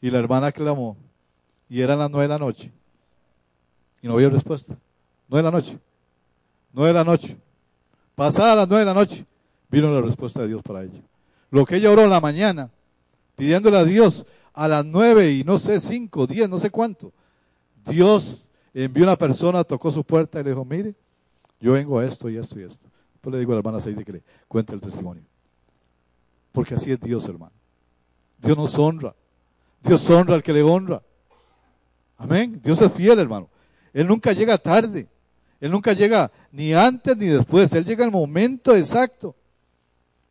Speaker 1: Y la hermana clamó, y eran las nueve de la noche, y no había respuesta. Nueve de la noche, nueve de la noche. Pasada las nueve de la noche, vino la respuesta de Dios para ella. Lo que ella oró en la mañana, pidiéndole a Dios a las nueve y no sé, cinco, diez, no sé cuánto, Dios envió una persona, tocó su puerta y le dijo, mire, yo vengo a esto y esto y esto. Pues le digo a la hermana que le cuente el testimonio. Porque así es Dios, hermano. Dios nos honra. Dios honra al que le honra. Amén. Dios es fiel, hermano. Él nunca llega tarde. Él nunca llega ni antes ni después. Él llega al momento exacto.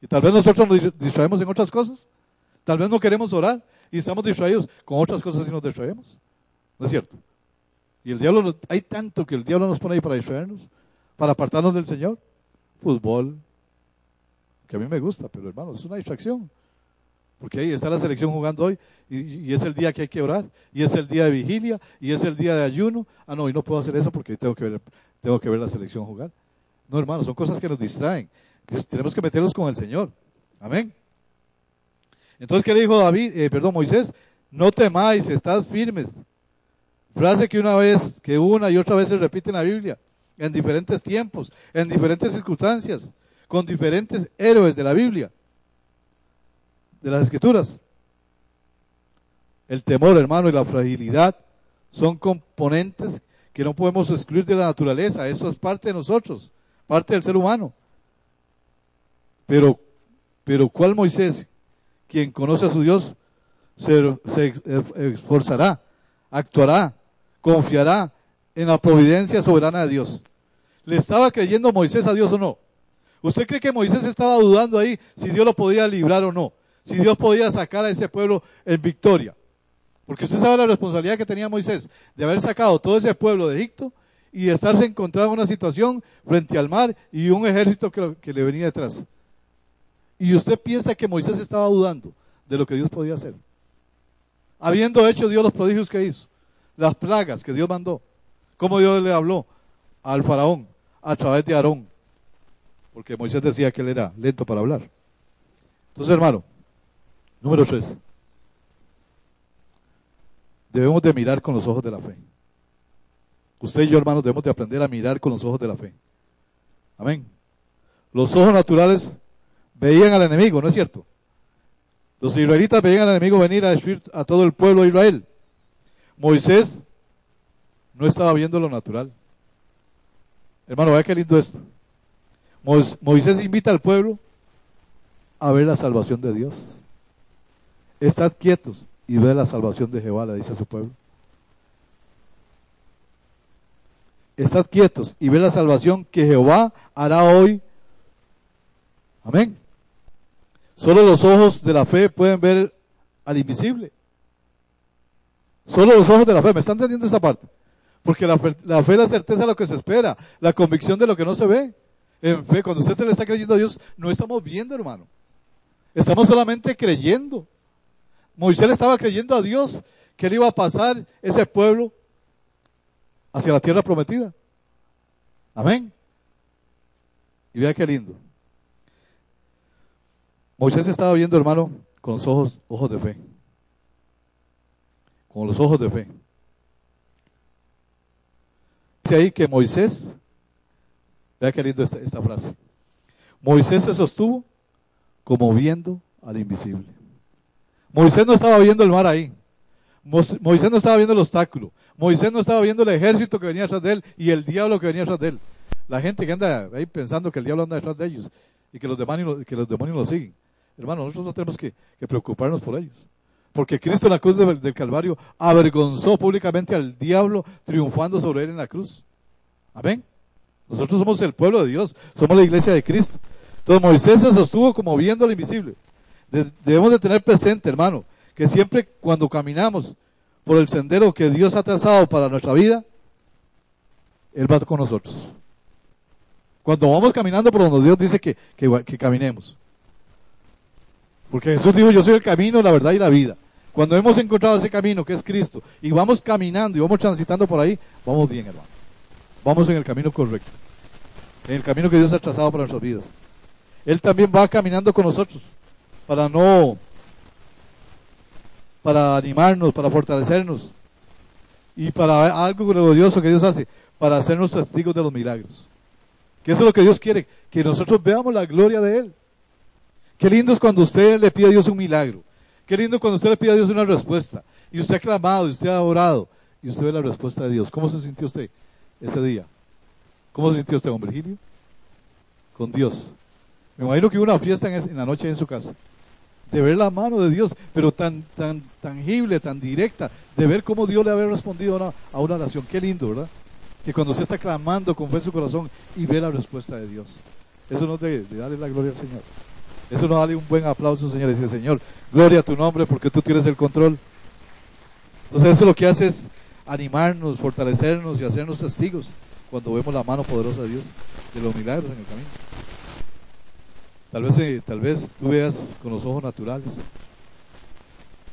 Speaker 1: Y tal vez nosotros nos distraemos en otras cosas. Tal vez no queremos orar y estamos distraídos con otras cosas y nos distraemos. ¿No es cierto? Y el diablo, hay tanto que el diablo nos pone ahí para distraernos, para apartarnos del Señor. Fútbol, que a mí me gusta, pero hermano, es una distracción. Porque ahí está la selección jugando hoy y, es el día que hay que orar y es el día de vigilia y es el día de ayuno. Ah, no, y no puedo hacer eso porque tengo que ver, tengo que ver la selección jugar. No, hermano, son cosas que nos distraen. tenemos que meterlos con el Señor. Amén. Entonces, ¿qué le dijo David? Eh, perdón, Moisés, no temáis, estad firmes. Frase que una vez, que una y otra vez se repite en la Biblia, en diferentes tiempos, en diferentes circunstancias, con diferentes héroes de la Biblia, de las escrituras. El temor, hermano, y la fragilidad son componentes que no podemos excluir de la naturaleza. Eso es parte de nosotros, parte del ser humano. Pero, pero ¿cuál Moisés? Quien conoce a su Dios se, se esforzará, actuará, confiará en la providencia soberana de Dios. ¿Le estaba creyendo Moisés a Dios o no? ¿Usted cree que Moisés estaba dudando ahí si Dios lo podía librar o no? Si Dios podía sacar a ese pueblo en victoria. Porque usted sabe la responsabilidad que tenía Moisés de haber sacado todo ese pueblo de Egipto y de estarse encontrado en una situación frente al mar y un ejército que, que le venía detrás. Y usted piensa que Moisés estaba dudando de lo que Dios podía hacer. Habiendo hecho Dios los prodigios que hizo las plagas que Dios mandó, cómo Dios le habló al faraón a través de Aarón, porque Moisés decía que él era lento para hablar. Entonces, hermano, número tres, debemos de mirar con los ojos de la fe. Usted y yo, hermanos, debemos de aprender a mirar con los ojos de la fe. Amén. Los ojos naturales veían al enemigo, ¿no es cierto? Los israelitas veían al enemigo venir a destruir a todo el pueblo de Israel. Moisés no estaba viendo lo natural. Hermano, vea qué lindo esto. Moisés invita al pueblo a ver la salvación de Dios. Estad quietos y ve la salvación de Jehová, le dice a su pueblo. Estad quietos y ve la salvación que Jehová hará hoy. Amén. Solo los ojos de la fe pueden ver al invisible. Solo los ojos de la fe. ¿Me están entendiendo esta parte? Porque la fe, es la certeza de lo que se espera, la convicción de lo que no se ve. En fe, cuando usted le está creyendo a Dios, no estamos viendo, hermano. Estamos solamente creyendo. Moisés le estaba creyendo a Dios que él iba a pasar ese pueblo hacia la tierra prometida. Amén. Y vea qué lindo. Moisés estaba viendo, hermano, con los ojos, ojos de fe con los ojos de fe. Dice ahí que Moisés, vea qué lindo esta, frase, Moisés se sostuvo como viendo al invisible. Moisés no estaba viendo el mar ahí. Moisés no estaba viendo el obstáculo. Moisés no estaba viendo el ejército que venía detrás de él y el diablo que venía detrás de él. La gente que anda ahí pensando que el diablo anda detrás de ellos y que los demonios, que los demonios lo siguen. Hermano, nosotros no tenemos que preocuparnos por ellos. Porque Cristo en la cruz del, Calvario avergonzó públicamente al diablo triunfando sobre él en la cruz. Amén. Nosotros somos el pueblo de Dios, somos la iglesia de Cristo. Entonces Moisés se sostuvo como viendo lo invisible. debemos de tener presente, hermano, que siempre cuando caminamos por el sendero que Dios ha trazado para nuestra vida, Él va con nosotros. Cuando vamos caminando por donde Dios dice que, que caminemos. Porque Jesús dijo, yo soy el camino, la verdad y la vida. Cuando hemos encontrado ese camino que es Cristo y vamos caminando y vamos transitando por ahí, vamos bien, hermano. Vamos en el camino correcto. En el camino que Dios ha trazado para nuestras vidas. Él también va caminando con nosotros para no, para animarnos, para fortalecernos y para algo glorioso que Dios hace, para hacernos testigos de los milagros. Que eso es lo que Dios quiere, que nosotros veamos la gloria de Él. Qué lindo es cuando usted le pide a Dios un milagro. Qué lindo cuando usted le pide a Dios una respuesta. Y usted ha clamado, y usted ha orado, y usted ve la respuesta de Dios. ¿Cómo se sintió usted ese día? ¿Cómo se sintió usted, don Virgilio? Con Dios. Me imagino que hubo una fiesta en, la noche en su casa. De ver la mano de Dios, pero tan, tan tangible, tan directa, de ver cómo Dios le había respondido a una, a oración. Qué lindo, ¿verdad? Que cuando usted está clamando con fe en su corazón y ve la respuesta de Dios. Eso no es de, de darle la gloria al Señor. Eso no vale un buen aplauso, Señor. Y Señor, gloria a tu nombre porque tú tienes el control. Entonces eso lo que hace es animarnos, fortalecernos y hacernos testigos cuando vemos la mano poderosa de Dios de los milagros en el camino. Tal vez, eh, tal vez tú veas con los ojos naturales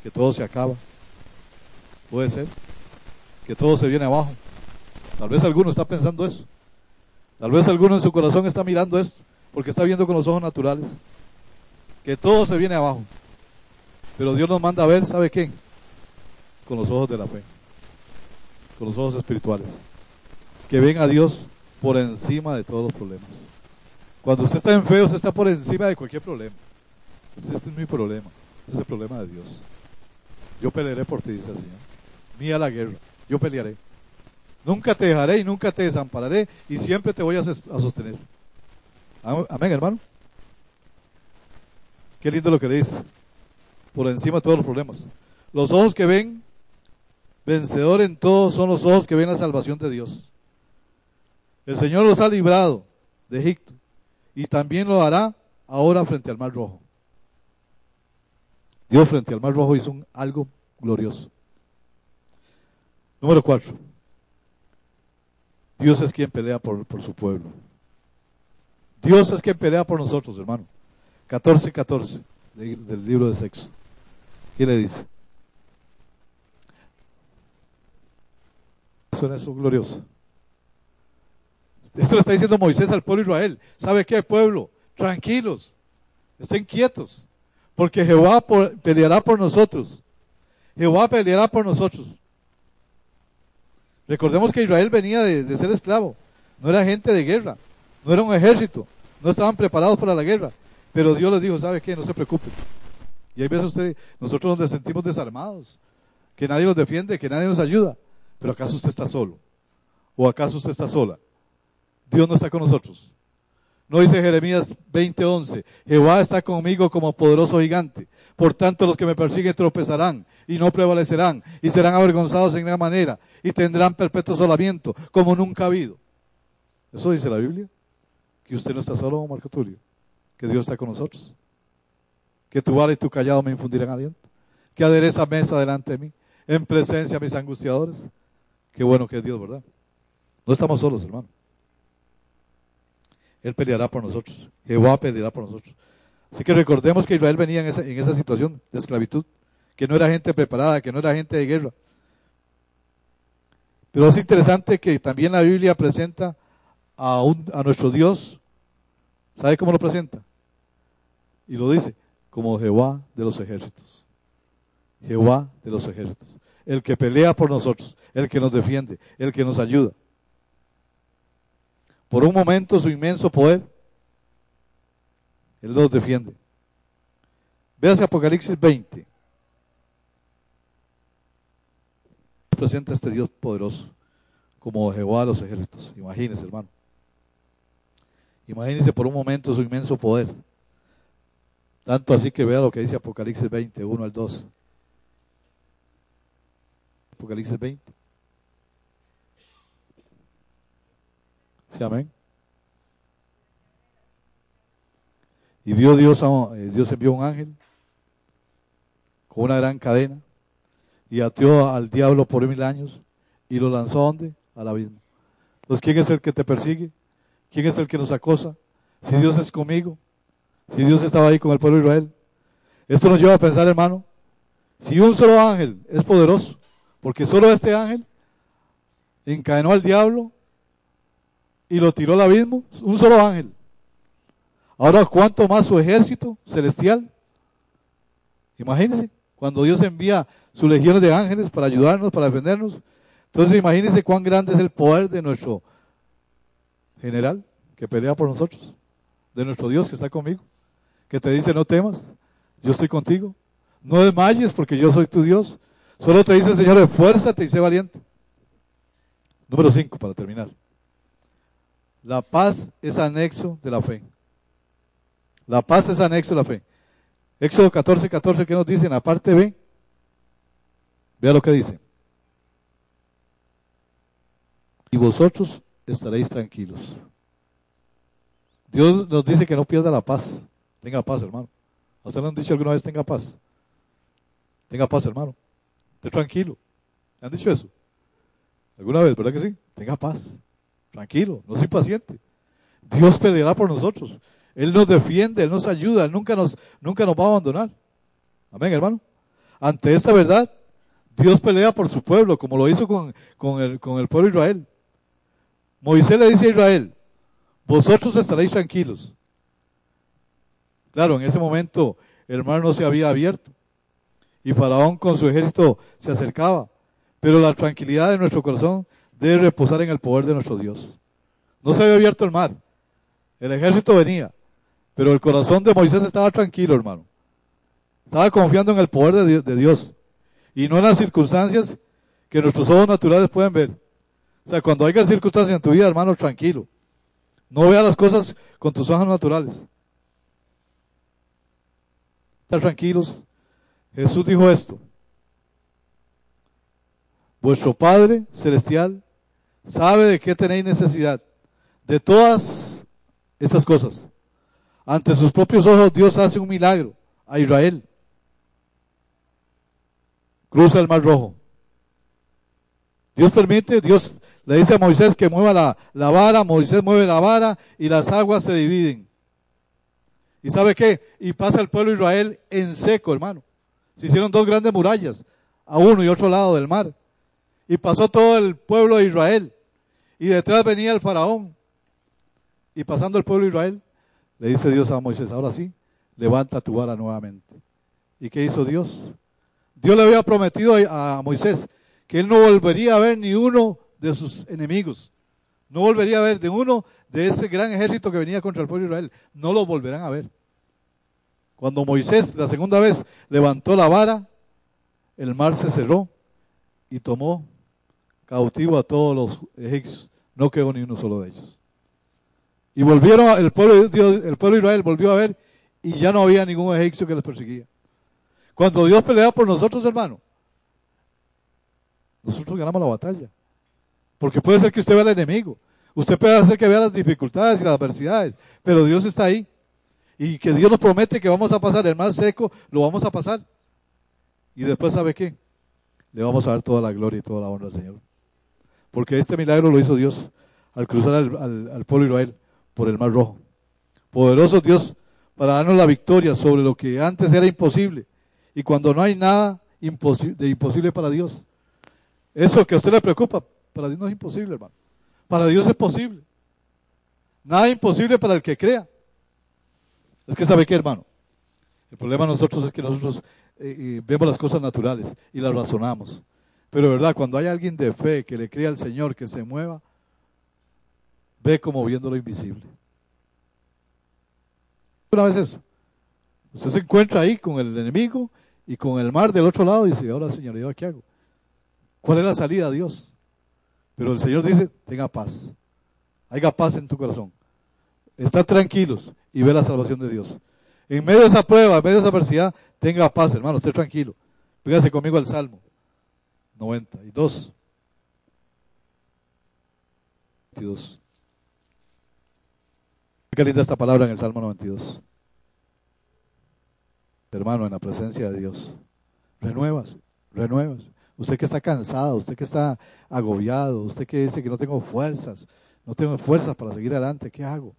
Speaker 1: que todo se acaba. Puede ser. Que todo se viene abajo. Tal vez alguno está pensando eso. Tal vez alguno en su corazón está mirando esto porque está viendo con los ojos naturales que todo se viene abajo. Pero Dios nos manda a ver, ¿sabe qué? Con los ojos de la fe, con los ojos espirituales. Que ven a Dios por encima de todos los problemas. Cuando usted está en fe, usted está por encima de cualquier problema. Este, es mi problema, este es el problema de Dios. Yo pelearé por ti, dice el Señor. Mía la guerra, yo pelearé. Nunca te dejaré y nunca te desampararé y siempre te voy a sostener. Amén, hermano. Qué lindo lo que dice. Por encima de todos los problemas. Los ojos que ven, vencedor en todo, son los ojos que ven la salvación de Dios. El Señor los ha librado de Egipto y también lo hará ahora frente al Mar Rojo. Dios frente al Mar Rojo hizo algo glorioso. Número cuatro. Dios es quien pelea por, por su pueblo. Dios es quien pelea por nosotros, hermano. 14, 14 del libro de sexo. ¿Qué le dice? Suena eso glorioso. Esto le está diciendo Moisés al pueblo de Israel. ¿Sabe qué, pueblo? Tranquilos, estén quietos, porque Jehová peleará por nosotros. Jehová peleará por nosotros. Recordemos que Israel venía de ser esclavo, no era gente de guerra, no era un ejército, no estaban preparados para la guerra. Pero Dios les dijo, ¿sabe qué? No se preocupen. Y hay veces usted, nosotros nos sentimos desarmados, que nadie nos defiende, que nadie nos ayuda. Pero ¿acaso usted está solo? ¿O acaso usted está sola? Dios no está con nosotros. No dice Jeremías 20:11, Jehová está conmigo como poderoso gigante. Por tanto, los que me persiguen tropezarán y no prevalecerán y serán avergonzados en gran manera y tendrán perpetuo solamiento como nunca ha habido. Eso dice la Biblia. Que usted no está solo, Marco Tulio que Dios está con nosotros. Que tu vara y tu callado me infundirán aliento. Que adereza mesa delante de mí, en presencia de mis angustiadores. Qué bueno que es Dios, ¿verdad? No estamos solos, hermano. Él peleará por nosotros. Jehová peleará por nosotros. Así que recordemos que Israel venía en esa, en esa situación de esclavitud, que no era gente preparada, que no era gente de guerra. Pero es interesante que también la Biblia presenta a, un, a nuestro Dios. ¿Sabe cómo lo presenta? Y lo dice, como Jehová de los ejércitos. Jehová de los ejércitos. El que pelea por nosotros, el que nos defiende, el que nos ayuda. Por un momento su inmenso poder, Él nos defiende. Véase Apocalipsis 20. Presenta a este Dios poderoso como Jehová de los ejércitos. Imagínese, hermano. Imagínese por un momento su inmenso poder tanto así que vea lo que dice Apocalipsis 20, 1 al 2. Apocalipsis 20. Sí, amén. Y vio Dios, a, eh, Dios envió un ángel con una gran cadena y ateó al diablo por mil años y lo lanzó a dónde? Al abismo. Pues ¿quién es el que te persigue? ¿Quién es el que nos acosa? Si Dios es conmigo, si Dios estaba ahí con el pueblo de Israel. Esto nos lleva a pensar, hermano, si un solo ángel es poderoso, porque solo este ángel encadenó al diablo y lo tiró al abismo, un solo ángel. Ahora, ¿cuánto más su ejército celestial? Imagínense, cuando Dios envía sus legiones de ángeles para ayudarnos, para defendernos. Entonces, imagínense cuán grande es el poder de nuestro general que pelea por nosotros, de nuestro Dios que está conmigo, que te dice, no temas, yo estoy contigo. No desmayes porque yo soy tu Dios. Solo te dice, Señor, esfuérzate y sé valiente. Número 5, para terminar. La paz es anexo de la fe. La paz es anexo de la fe. Éxodo 14, 14, ¿qué nos dice en la parte B? Vea lo que dice. Y vosotros estaréis tranquilos. Dios nos dice que no pierda la paz. Tenga paz, hermano. ¿A usted le han dicho alguna vez tenga paz? Tenga paz, hermano. Esté tranquilo. ¿Le han dicho eso? ¿Alguna vez, verdad que sí? Tenga paz. Tranquilo, no soy paciente. Dios peleará por nosotros. Él nos defiende, Él nos ayuda, Él nunca nos, nunca nos va a abandonar. Amén, hermano. Ante esta verdad, Dios pelea por su pueblo, como lo hizo con, con, el, con el pueblo de Israel. Moisés le dice a Israel, vosotros estaréis tranquilos. Claro, en ese momento el mar no se había abierto y Faraón con su ejército se acercaba, pero la tranquilidad de nuestro corazón debe reposar en el poder de nuestro Dios. No se había abierto el mar, el ejército venía, pero el corazón de Moisés estaba tranquilo, hermano. Estaba confiando en el poder de Dios y no en las circunstancias que nuestros ojos naturales pueden ver. O sea, cuando haya circunstancias en tu vida, hermano, tranquilo. No vea las cosas con tus ojos naturales. Estar tranquilos. Jesús dijo esto. Vuestro Padre Celestial sabe de qué tenéis necesidad. De todas estas cosas. Ante sus propios ojos Dios hace un milagro a Israel. Cruza el mar rojo. Dios permite, Dios le dice a Moisés que mueva la, la, vara, Moisés mueve la vara y las aguas se dividen. ¿Y sabe qué? Y pasa el pueblo de Israel en seco, hermano. Se hicieron dos grandes murallas, a uno y otro lado del mar. Y pasó todo el pueblo de Israel. Y detrás venía el faraón. Y pasando el pueblo de Israel, le dice Dios a Moisés, ahora sí, levanta tu vara nuevamente. ¿Y qué hizo Dios? Dios le había prometido a Moisés que él no volvería a ver ni uno de sus enemigos. No volvería a ver de uno de ese gran ejército que venía contra el pueblo de Israel. No lo volverán a ver. Cuando Moisés la segunda vez levantó la vara, el mar se cerró y tomó cautivo a todos los egipcios. No quedó ni uno solo de ellos. Y volvieron, el pueblo, el pueblo de Israel volvió a ver y ya no había ningún egipcio que les perseguía. Cuando Dios pelea por nosotros, hermano, nosotros ganamos la batalla. Porque puede ser que usted vea al enemigo. Usted puede hacer que vea las dificultades y las adversidades. Pero Dios está ahí. Y que Dios nos promete que vamos a pasar el mar seco, lo vamos a pasar. Y después, ¿sabe qué? Le vamos a dar toda la gloria y toda la honra al Señor. Porque este milagro lo hizo Dios al cruzar al, al pueblo de Israel por el mar rojo. Poderoso Dios para darnos la victoria sobre lo que antes era imposible. Y cuando no hay nada de imposible para Dios, eso que a usted le preocupa, para Dios no es imposible, hermano. Para Dios es posible. Nada imposible para el que crea. Es que sabe qué, hermano. El problema de nosotros es que nosotros eh, eh, vemos las cosas naturales y las razonamos. Pero verdad, cuando hay alguien de fe que le crea al Señor que se mueva, ve como viendo lo invisible. Una vez eso. Usted se encuentra ahí con el enemigo y con el mar del otro lado y dice, ahora Señor, ¿y qué hago? ¿Cuál es la salida a Dios? Pero el Señor dice, tenga paz. Haya paz en tu corazón. Está tranquilos y ve la salvación de Dios. En medio de esa prueba, en medio de esa adversidad, tenga paz, hermano, esté tranquilo. Pégase conmigo al Salmo. 92. 92. Qué linda esta palabra en el Salmo 92. Hermano, en la presencia de Dios. Renuevas, renuevas. Usted que está cansado, usted que está agobiado, usted que dice que no tengo fuerzas, no tengo fuerzas para seguir adelante, ¿qué hago?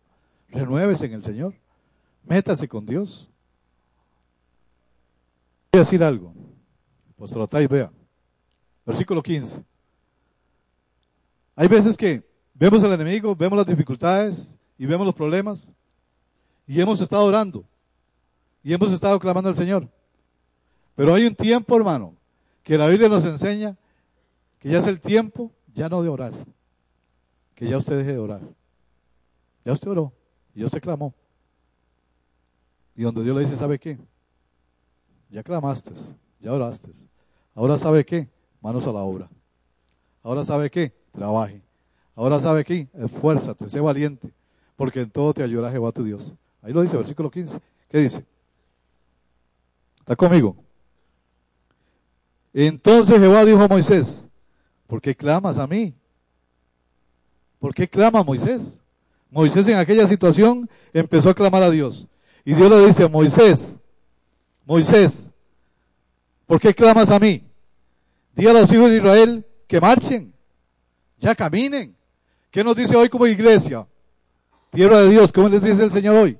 Speaker 1: Renuévese en el Señor. Métase con Dios. Voy a decir algo. Pastor Atay, vea. Versículo 15. Hay veces que vemos al enemigo, vemos las dificultades y vemos los problemas y hemos estado orando y hemos estado clamando al Señor. Pero hay un tiempo, hermano, que la Biblia nos enseña que ya es el tiempo ya no de orar, que ya usted deje de orar. Ya usted oró y ya usted clamó. Y donde Dios le dice, ¿sabe qué? Ya clamaste, ya oraste. Ahora sabe qué? Manos a la obra. Ahora sabe qué? Trabaje. Ahora sabe qué? Esfuérzate, sé valiente, porque en todo te ayudará Jehová tu Dios. Ahí lo dice, versículo 15. ¿Qué dice? ¿Está conmigo? Entonces Jehová dijo a Moisés, ¿por qué clamas a mí? ¿Por qué clama Moisés? Moisés en aquella situación empezó a clamar a Dios. Y Dios le dice, Moisés, Moisés, ¿por qué clamas a mí? Dí a los hijos de Israel que marchen, ya caminen. ¿Qué nos dice hoy como iglesia? Tierra de Dios, ¿cómo les dice el Señor hoy?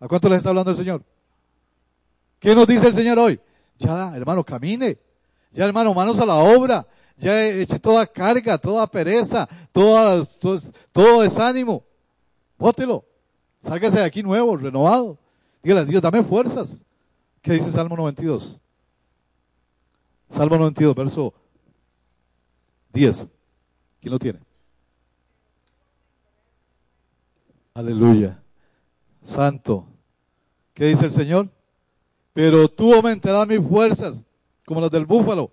Speaker 1: ¿A cuánto les está hablando el Señor? ¿Qué nos dice el Señor hoy? Ya, hermano, camine. Ya, hermano, manos a la obra. Ya eche toda carga, toda pereza, todo, todo desánimo. Bótelo. Sálgase de aquí nuevo, renovado. Dígale, Dios, dame fuerzas. ¿Qué dice Salmo 92? Salmo 92, verso 10. ¿Quién lo tiene? Aleluya. Santo. ¿Qué dice el Señor? Pero tú aumentarás mis fuerzas como las del búfalo.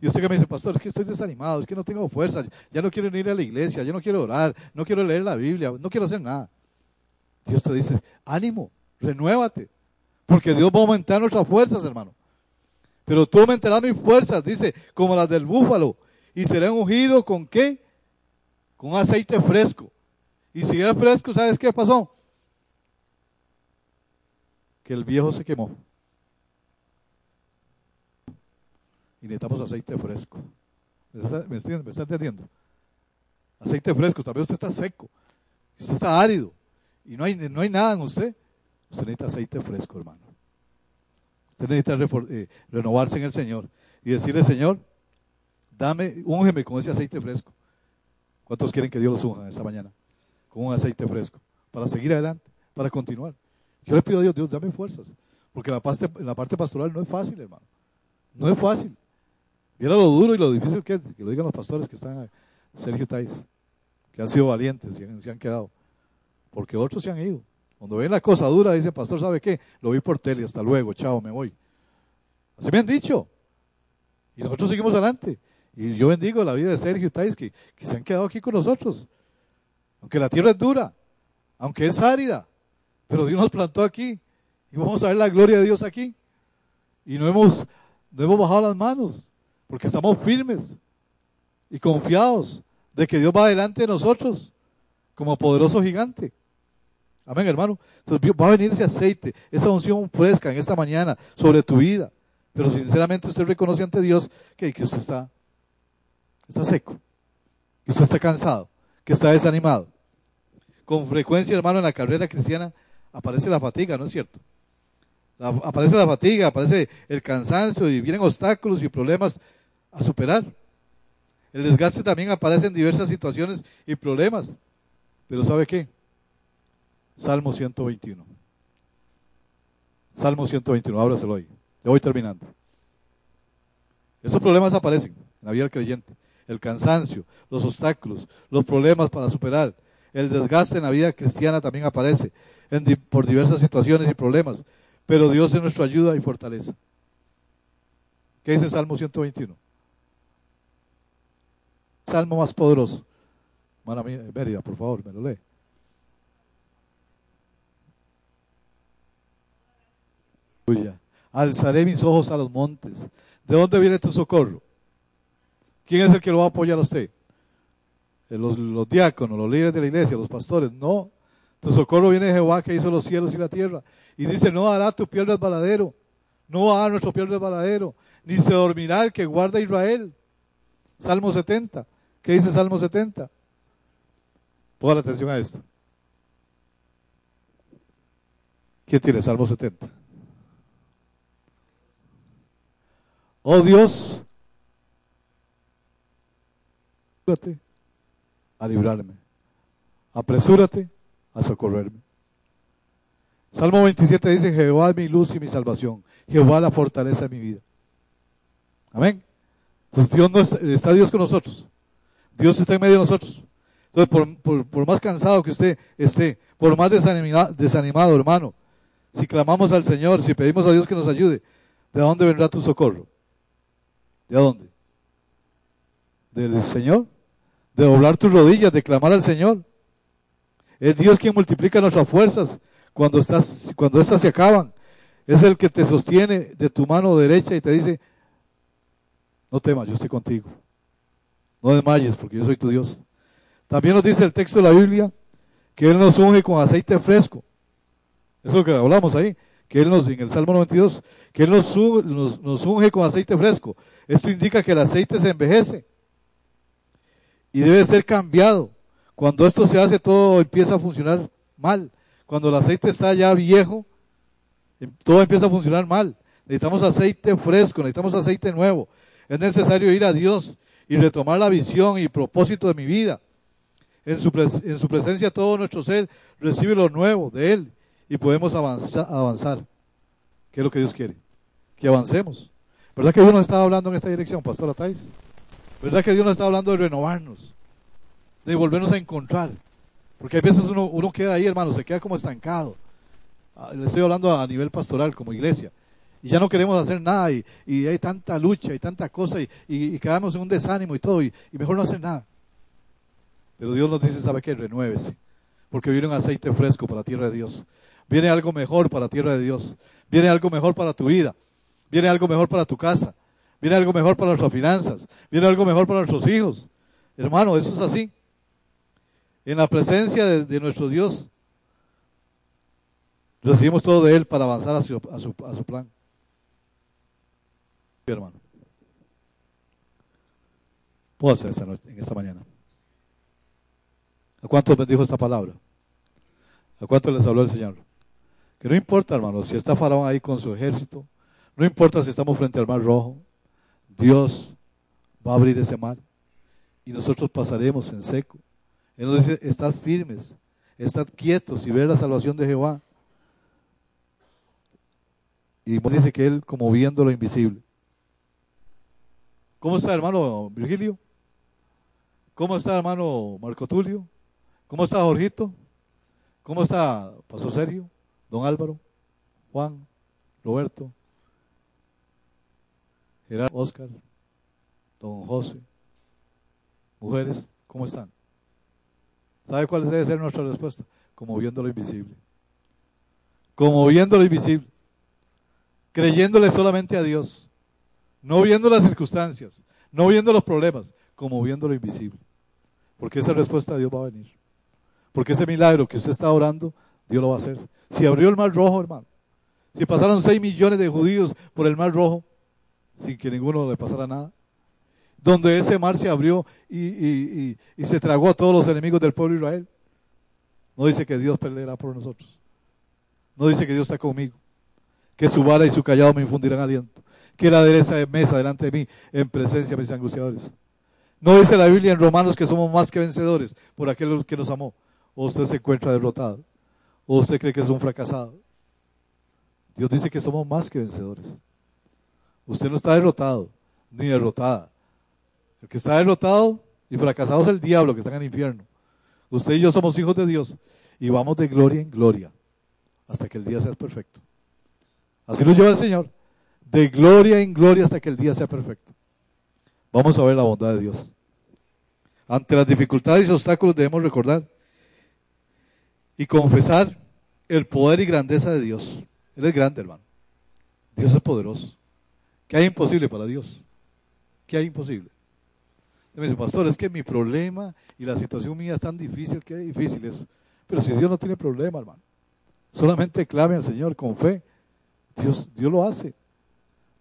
Speaker 1: Y usted que me dice, pastor, es que estoy desanimado, es que no tengo fuerzas, ya no quiero ir a la iglesia, ya no quiero orar, no quiero leer la Biblia, no quiero hacer nada. Dios te dice, ánimo, renuévate, porque Dios va a aumentar nuestras fuerzas, hermano. Pero tú aumentarás mis fuerzas, dice, como las del búfalo, y seré ungido con qué? Con aceite fresco. Y si es fresco, ¿sabes qué pasó? Que el viejo se quemó. Y necesitamos aceite fresco. ¿Me está, ¿Me está entendiendo? Aceite fresco, tal vez usted está seco, usted está árido, y no hay, no hay nada en usted. Usted necesita aceite fresco, hermano. Usted necesita eh, renovarse en el Señor y decirle, Señor, dame, úngeme con ese aceite fresco. ¿Cuántos quieren que Dios los unja esta mañana? Con un aceite fresco, para seguir adelante, para continuar. Yo le pido a Dios, Dios, dame fuerzas, porque la parte, la parte pastoral no es fácil, hermano. No es fácil. Mira lo duro y lo difícil que es, que lo digan los pastores que están, Sergio Tais, que han sido valientes y se han quedado, porque otros se han ido. Cuando ven la cosa dura, dice, pastor, ¿sabe qué? Lo vi por tele, hasta luego, chao, me voy. Así me han dicho. Y nosotros seguimos adelante. Y yo bendigo la vida de Sergio Tais, que, que se han quedado aquí con nosotros. Aunque la tierra es dura, aunque es árida, pero Dios nos plantó aquí. Y vamos a ver la gloria de Dios aquí. Y no hemos, no hemos bajado las manos. Porque estamos firmes y confiados de que Dios va delante de nosotros como poderoso gigante. Amén, hermano. Entonces va a venir ese aceite, esa unción fresca en esta mañana sobre tu vida. Pero sinceramente usted reconoce ante Dios que, que usted está, está seco, que usted está cansado, que está desanimado. Con frecuencia, hermano, en la carrera cristiana aparece la fatiga, ¿no es cierto? Aparece la fatiga, aparece el cansancio y vienen obstáculos y problemas a superar. El desgaste también aparece en diversas situaciones y problemas. Pero ¿sabe qué? Salmo 121. Salmo 121, ábraselo hoy. Le voy terminando. Esos problemas aparecen en la vida del creyente. El cansancio, los obstáculos, los problemas para superar. El desgaste en la vida cristiana también aparece por diversas situaciones y problemas. Pero Dios es nuestra ayuda y fortaleza. ¿Qué dice Salmo 121? Salmo más poderoso. Mérida, por favor, me lo lee. Alzaré mis ojos a los montes. ¿De dónde viene tu socorro? ¿Quién es el que lo va a apoyar a usted? Eh, los diáconos, los líderes de la iglesia, los pastores. No. Tu socorro viene de Jehová que hizo los cielos y la tierra. Y dice, no hará tu piel resbaladero. No hará nuestro piel resbaladero. Ni se dormirá el que guarda Israel. Salmo 70. ¿Qué dice Salmo 70? Ponga la atención a esto. ¿Quién tiene Salmo 70? Oh Dios, a librarme. Apresúrate a socorrerme. Salmo 27 dice, Jehová es mi luz y mi salvación. Jehová la fortaleza de mi vida. Amén. Dios no está, Dios con nosotros. Dios está en medio de nosotros. Entonces, por, más cansado que usted esté, por más desanimado, hermano, si clamamos al Señor, si pedimos a Dios que nos ayude, ¿de dónde vendrá tu socorro? ¿De dónde? ¿Del Señor? De doblar tus rodillas, de clamar al Señor. Es Dios quien multiplica nuestras fuerzas cuando, estás, cuando estas se acaban. Es el que te sostiene de tu mano derecha y te dice, no temas, yo estoy contigo. No desmayes porque yo soy tu Dios. También nos dice el texto de la Biblia que Él nos unge con aceite fresco. Eso que hablamos ahí, que Él nos, en el Salmo 92, que Él nos, nos unge con aceite fresco. Esto indica que el aceite se envejece y debe ser cambiado. Cuando esto se hace, todo empieza a funcionar mal. Cuando el aceite está ya viejo, em, todo empieza a funcionar mal. Necesitamos aceite fresco, necesitamos aceite nuevo. Es necesario ir a Dios y retomar la visión y propósito de mi vida. En su, en su presencia todo nuestro ser recibe lo nuevo de Él y podemos avanzar. ¿Qué es lo que Dios quiere? Que avancemos. ¿Verdad que Dios nos estaba hablando en esta dirección, Pastor Atais? ¿Verdad que Dios nos está hablando de renovarnos? De volvernos a encontrar. Porque hay veces uno, uno queda ahí, hermano, se queda como estancado. Ah, le estoy hablando a nivel pastoral, como iglesia. Y ya no queremos hacer nada y, hay tanta lucha y tanta cosa y, y, quedamos en un desánimo y todo y, mejor no hacer nada. Pero Dios nos dice, ¿sabe qué? Renuévese. Porque viene un aceite fresco para la tierra de Dios. Viene algo mejor para la tierra de Dios. Viene algo mejor para tu vida. Viene algo mejor para tu casa. Viene algo mejor para nuestras finanzas. Viene algo mejor para nuestros hijos. Hermano, eso es así. En la presencia de, nuestro Dios, recibimos todo de Él para avanzar a su, plan. Hermano, puedo hacer esta noche, en esta mañana. ¿A cuántos bendijo esta palabra? ¿A cuántos les habló el Señor? Que no importa, hermano, si está Faraón ahí con su ejército, no importa si estamos frente al mar rojo, Dios va a abrir ese mar y nosotros pasaremos en seco. Él nos dice, estad firmes, estad quietos y ver la salvación de Jehová. Y dice que Él como viendo lo invisible. ¿Cómo está hermano Virgilio? ¿Cómo está hermano Marco Tulio? ¿Cómo está Jorgito? ¿Cómo está Pastor Sergio? Don Álvaro, Juan, Roberto, Gerardo, Oscar, don José, mujeres, ¿cómo están? ¿Sabe cuál debe ser nuestra respuesta? Como viendo lo invisible. Como viendo lo invisible. Creyéndole solamente a Dios. No viendo las circunstancias. No viendo los problemas. Como viendo lo invisible. Porque esa respuesta de Dios va a venir. Porque ese milagro que usted está orando, Dios lo va a hacer. Si abrió el mar rojo, hermano. Si pasaron 6 millones de judíos por el mar rojo, sin que ninguno le pasara nada. Donde ese mar se abrió y, se tragó a todos los enemigos del pueblo de Israel. No dice que Dios peleará por nosotros. No dice que Dios está conmigo. Que su vara y su callado me infundirán aliento. Que la adereza de mesa delante de mí en presencia de mis angustiadores. No dice la Biblia en Romanos que somos más que vencedores por aquel que nos amó. O usted se encuentra derrotado. O usted cree que es un fracasado. Dios dice que somos más que vencedores. Usted no está derrotado, ni derrotada. El que está derrotado y fracasado es el diablo que está en el infierno. Usted y yo somos hijos de Dios y vamos de gloria en gloria hasta que el día sea perfecto. Así lo lleva el Señor. De gloria en gloria hasta que el día sea perfecto. Vamos a ver la bondad de Dios. Ante las dificultades y obstáculos debemos recordar y confesar el poder y grandeza de Dios. Él es grande, hermano. Dios es poderoso. ¿Qué hay imposible para Dios? ¿Qué hay imposible? Me dice, pastor, es que mi problema y la situación mía es tan difícil, que difícil es. Pero si Dios no tiene problema, hermano, solamente clame al Señor con fe. Dios, Dios lo hace.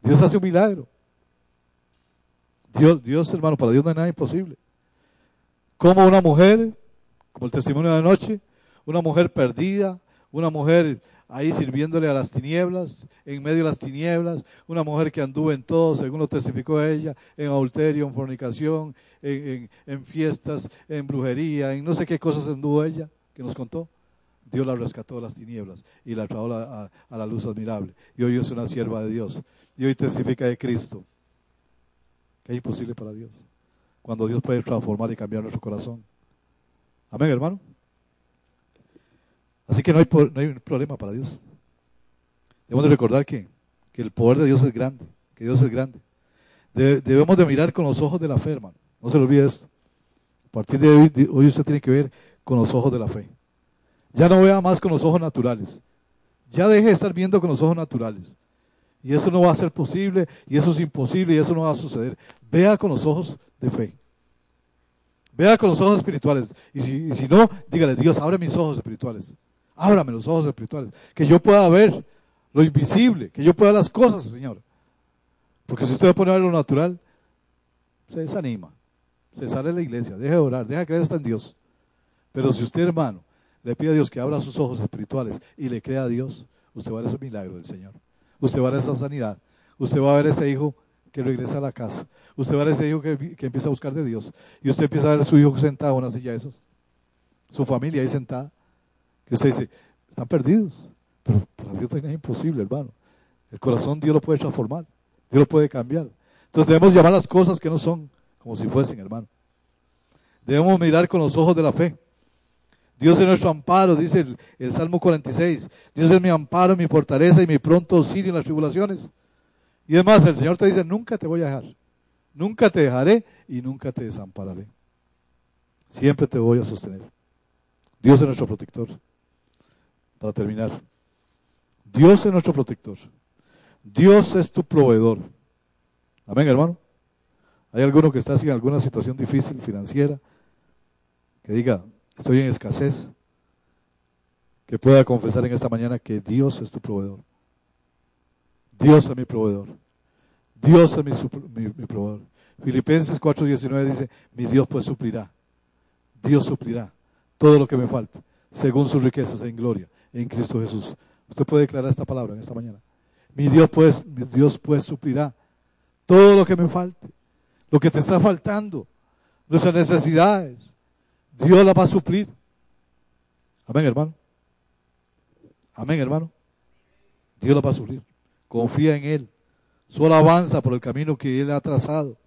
Speaker 1: Dios hace un milagro. Dios, Dios, hermano, para Dios no hay nada imposible. Como una mujer, como el testimonio de anoche, una mujer perdida, una mujer ahí sirviéndole a las tinieblas, en medio de las tinieblas, una mujer que anduvo en todo, según lo testificó ella, en adulterio, en fornicación, en, fiestas, en brujería, en no sé qué cosas anduvo ella, que nos contó. Dios la rescató de las tinieblas y la trajo a, la luz admirable. Y hoy es una sierva de Dios. Y hoy testifica de Cristo. Que es imposible para Dios. Cuando Dios puede transformar y cambiar nuestro corazón. Amén, hermano. Así que no hay, no hay problema para Dios. Debemos de recordar que, el poder de Dios es grande, que Dios es grande. debemos de mirar con los ojos de la fe, hermano. No se lo olvide esto. A partir de hoy, usted tiene que ver con los ojos de la fe. Ya no vea más con los ojos naturales. Ya deje de estar viendo con los ojos naturales. Y eso no va a ser posible, y eso es imposible, y eso no va a suceder. Vea con los ojos de fe. Vea con los ojos espirituales. Si, y si no, dígale, Dios, abre mis ojos espirituales. Ábrame los ojos espirituales. Que yo pueda ver lo invisible, que yo pueda ver las cosas, Señor. Porque si usted va a poner lo natural, se desanima. Se sale de la iglesia, deja de orar, deja de creer hasta en Dios. Pero si usted, hermano, le pide a Dios que abra sus ojos espirituales y le crea a Dios, usted va a ver ese milagro del Señor. Usted va a ver esa sanidad. Usted va a ver ese hijo que regresa a la casa. Usted va a ver ese hijo que, que empieza a buscar de Dios. Y usted empieza a ver a su hijo sentado en una silla de esas. Su familia ahí sentada. Que usted dice, están perdidos. Pero para Dios no es imposible, hermano. El corazón Dios lo puede transformar. Dios lo puede cambiar. Entonces debemos llamar las cosas que no son como si fuesen, hermano. Debemos mirar con los ojos de la fe. Dios es nuestro amparo, dice el, Salmo 46. Dios es mi amparo, mi fortaleza y mi pronto auxilio en las tribulaciones. Y además el Señor te dice, nunca te voy a dejar. Nunca te dejaré y nunca te desampararé. Siempre te voy a sostener. Dios es nuestro protector para terminar. Dios es nuestro protector. Dios es tu proveedor. Amén, hermano. ¿Hay alguno que está en alguna situación difícil financiera? Que diga, estoy en escasez. Que pueda confesar en esta mañana que Dios es tu proveedor. Dios es mi proveedor. Dios es mi, proveedor. Filipenses 4:19 dice, mi Dios pues suplirá. Dios suplirá todo lo que me falta, según sus riquezas en gloria en Cristo Jesús. Usted puede declarar esta palabra en esta mañana. Mi Dios pues, mi Dios pues suplirá todo lo que me falte, lo que te está faltando, nuestras necesidades. Dios la va a suplir. Amén, hermano. Amén, hermano. Dios la va a suplir. Confía en Él. Solo avanza por el camino que Él ha trazado.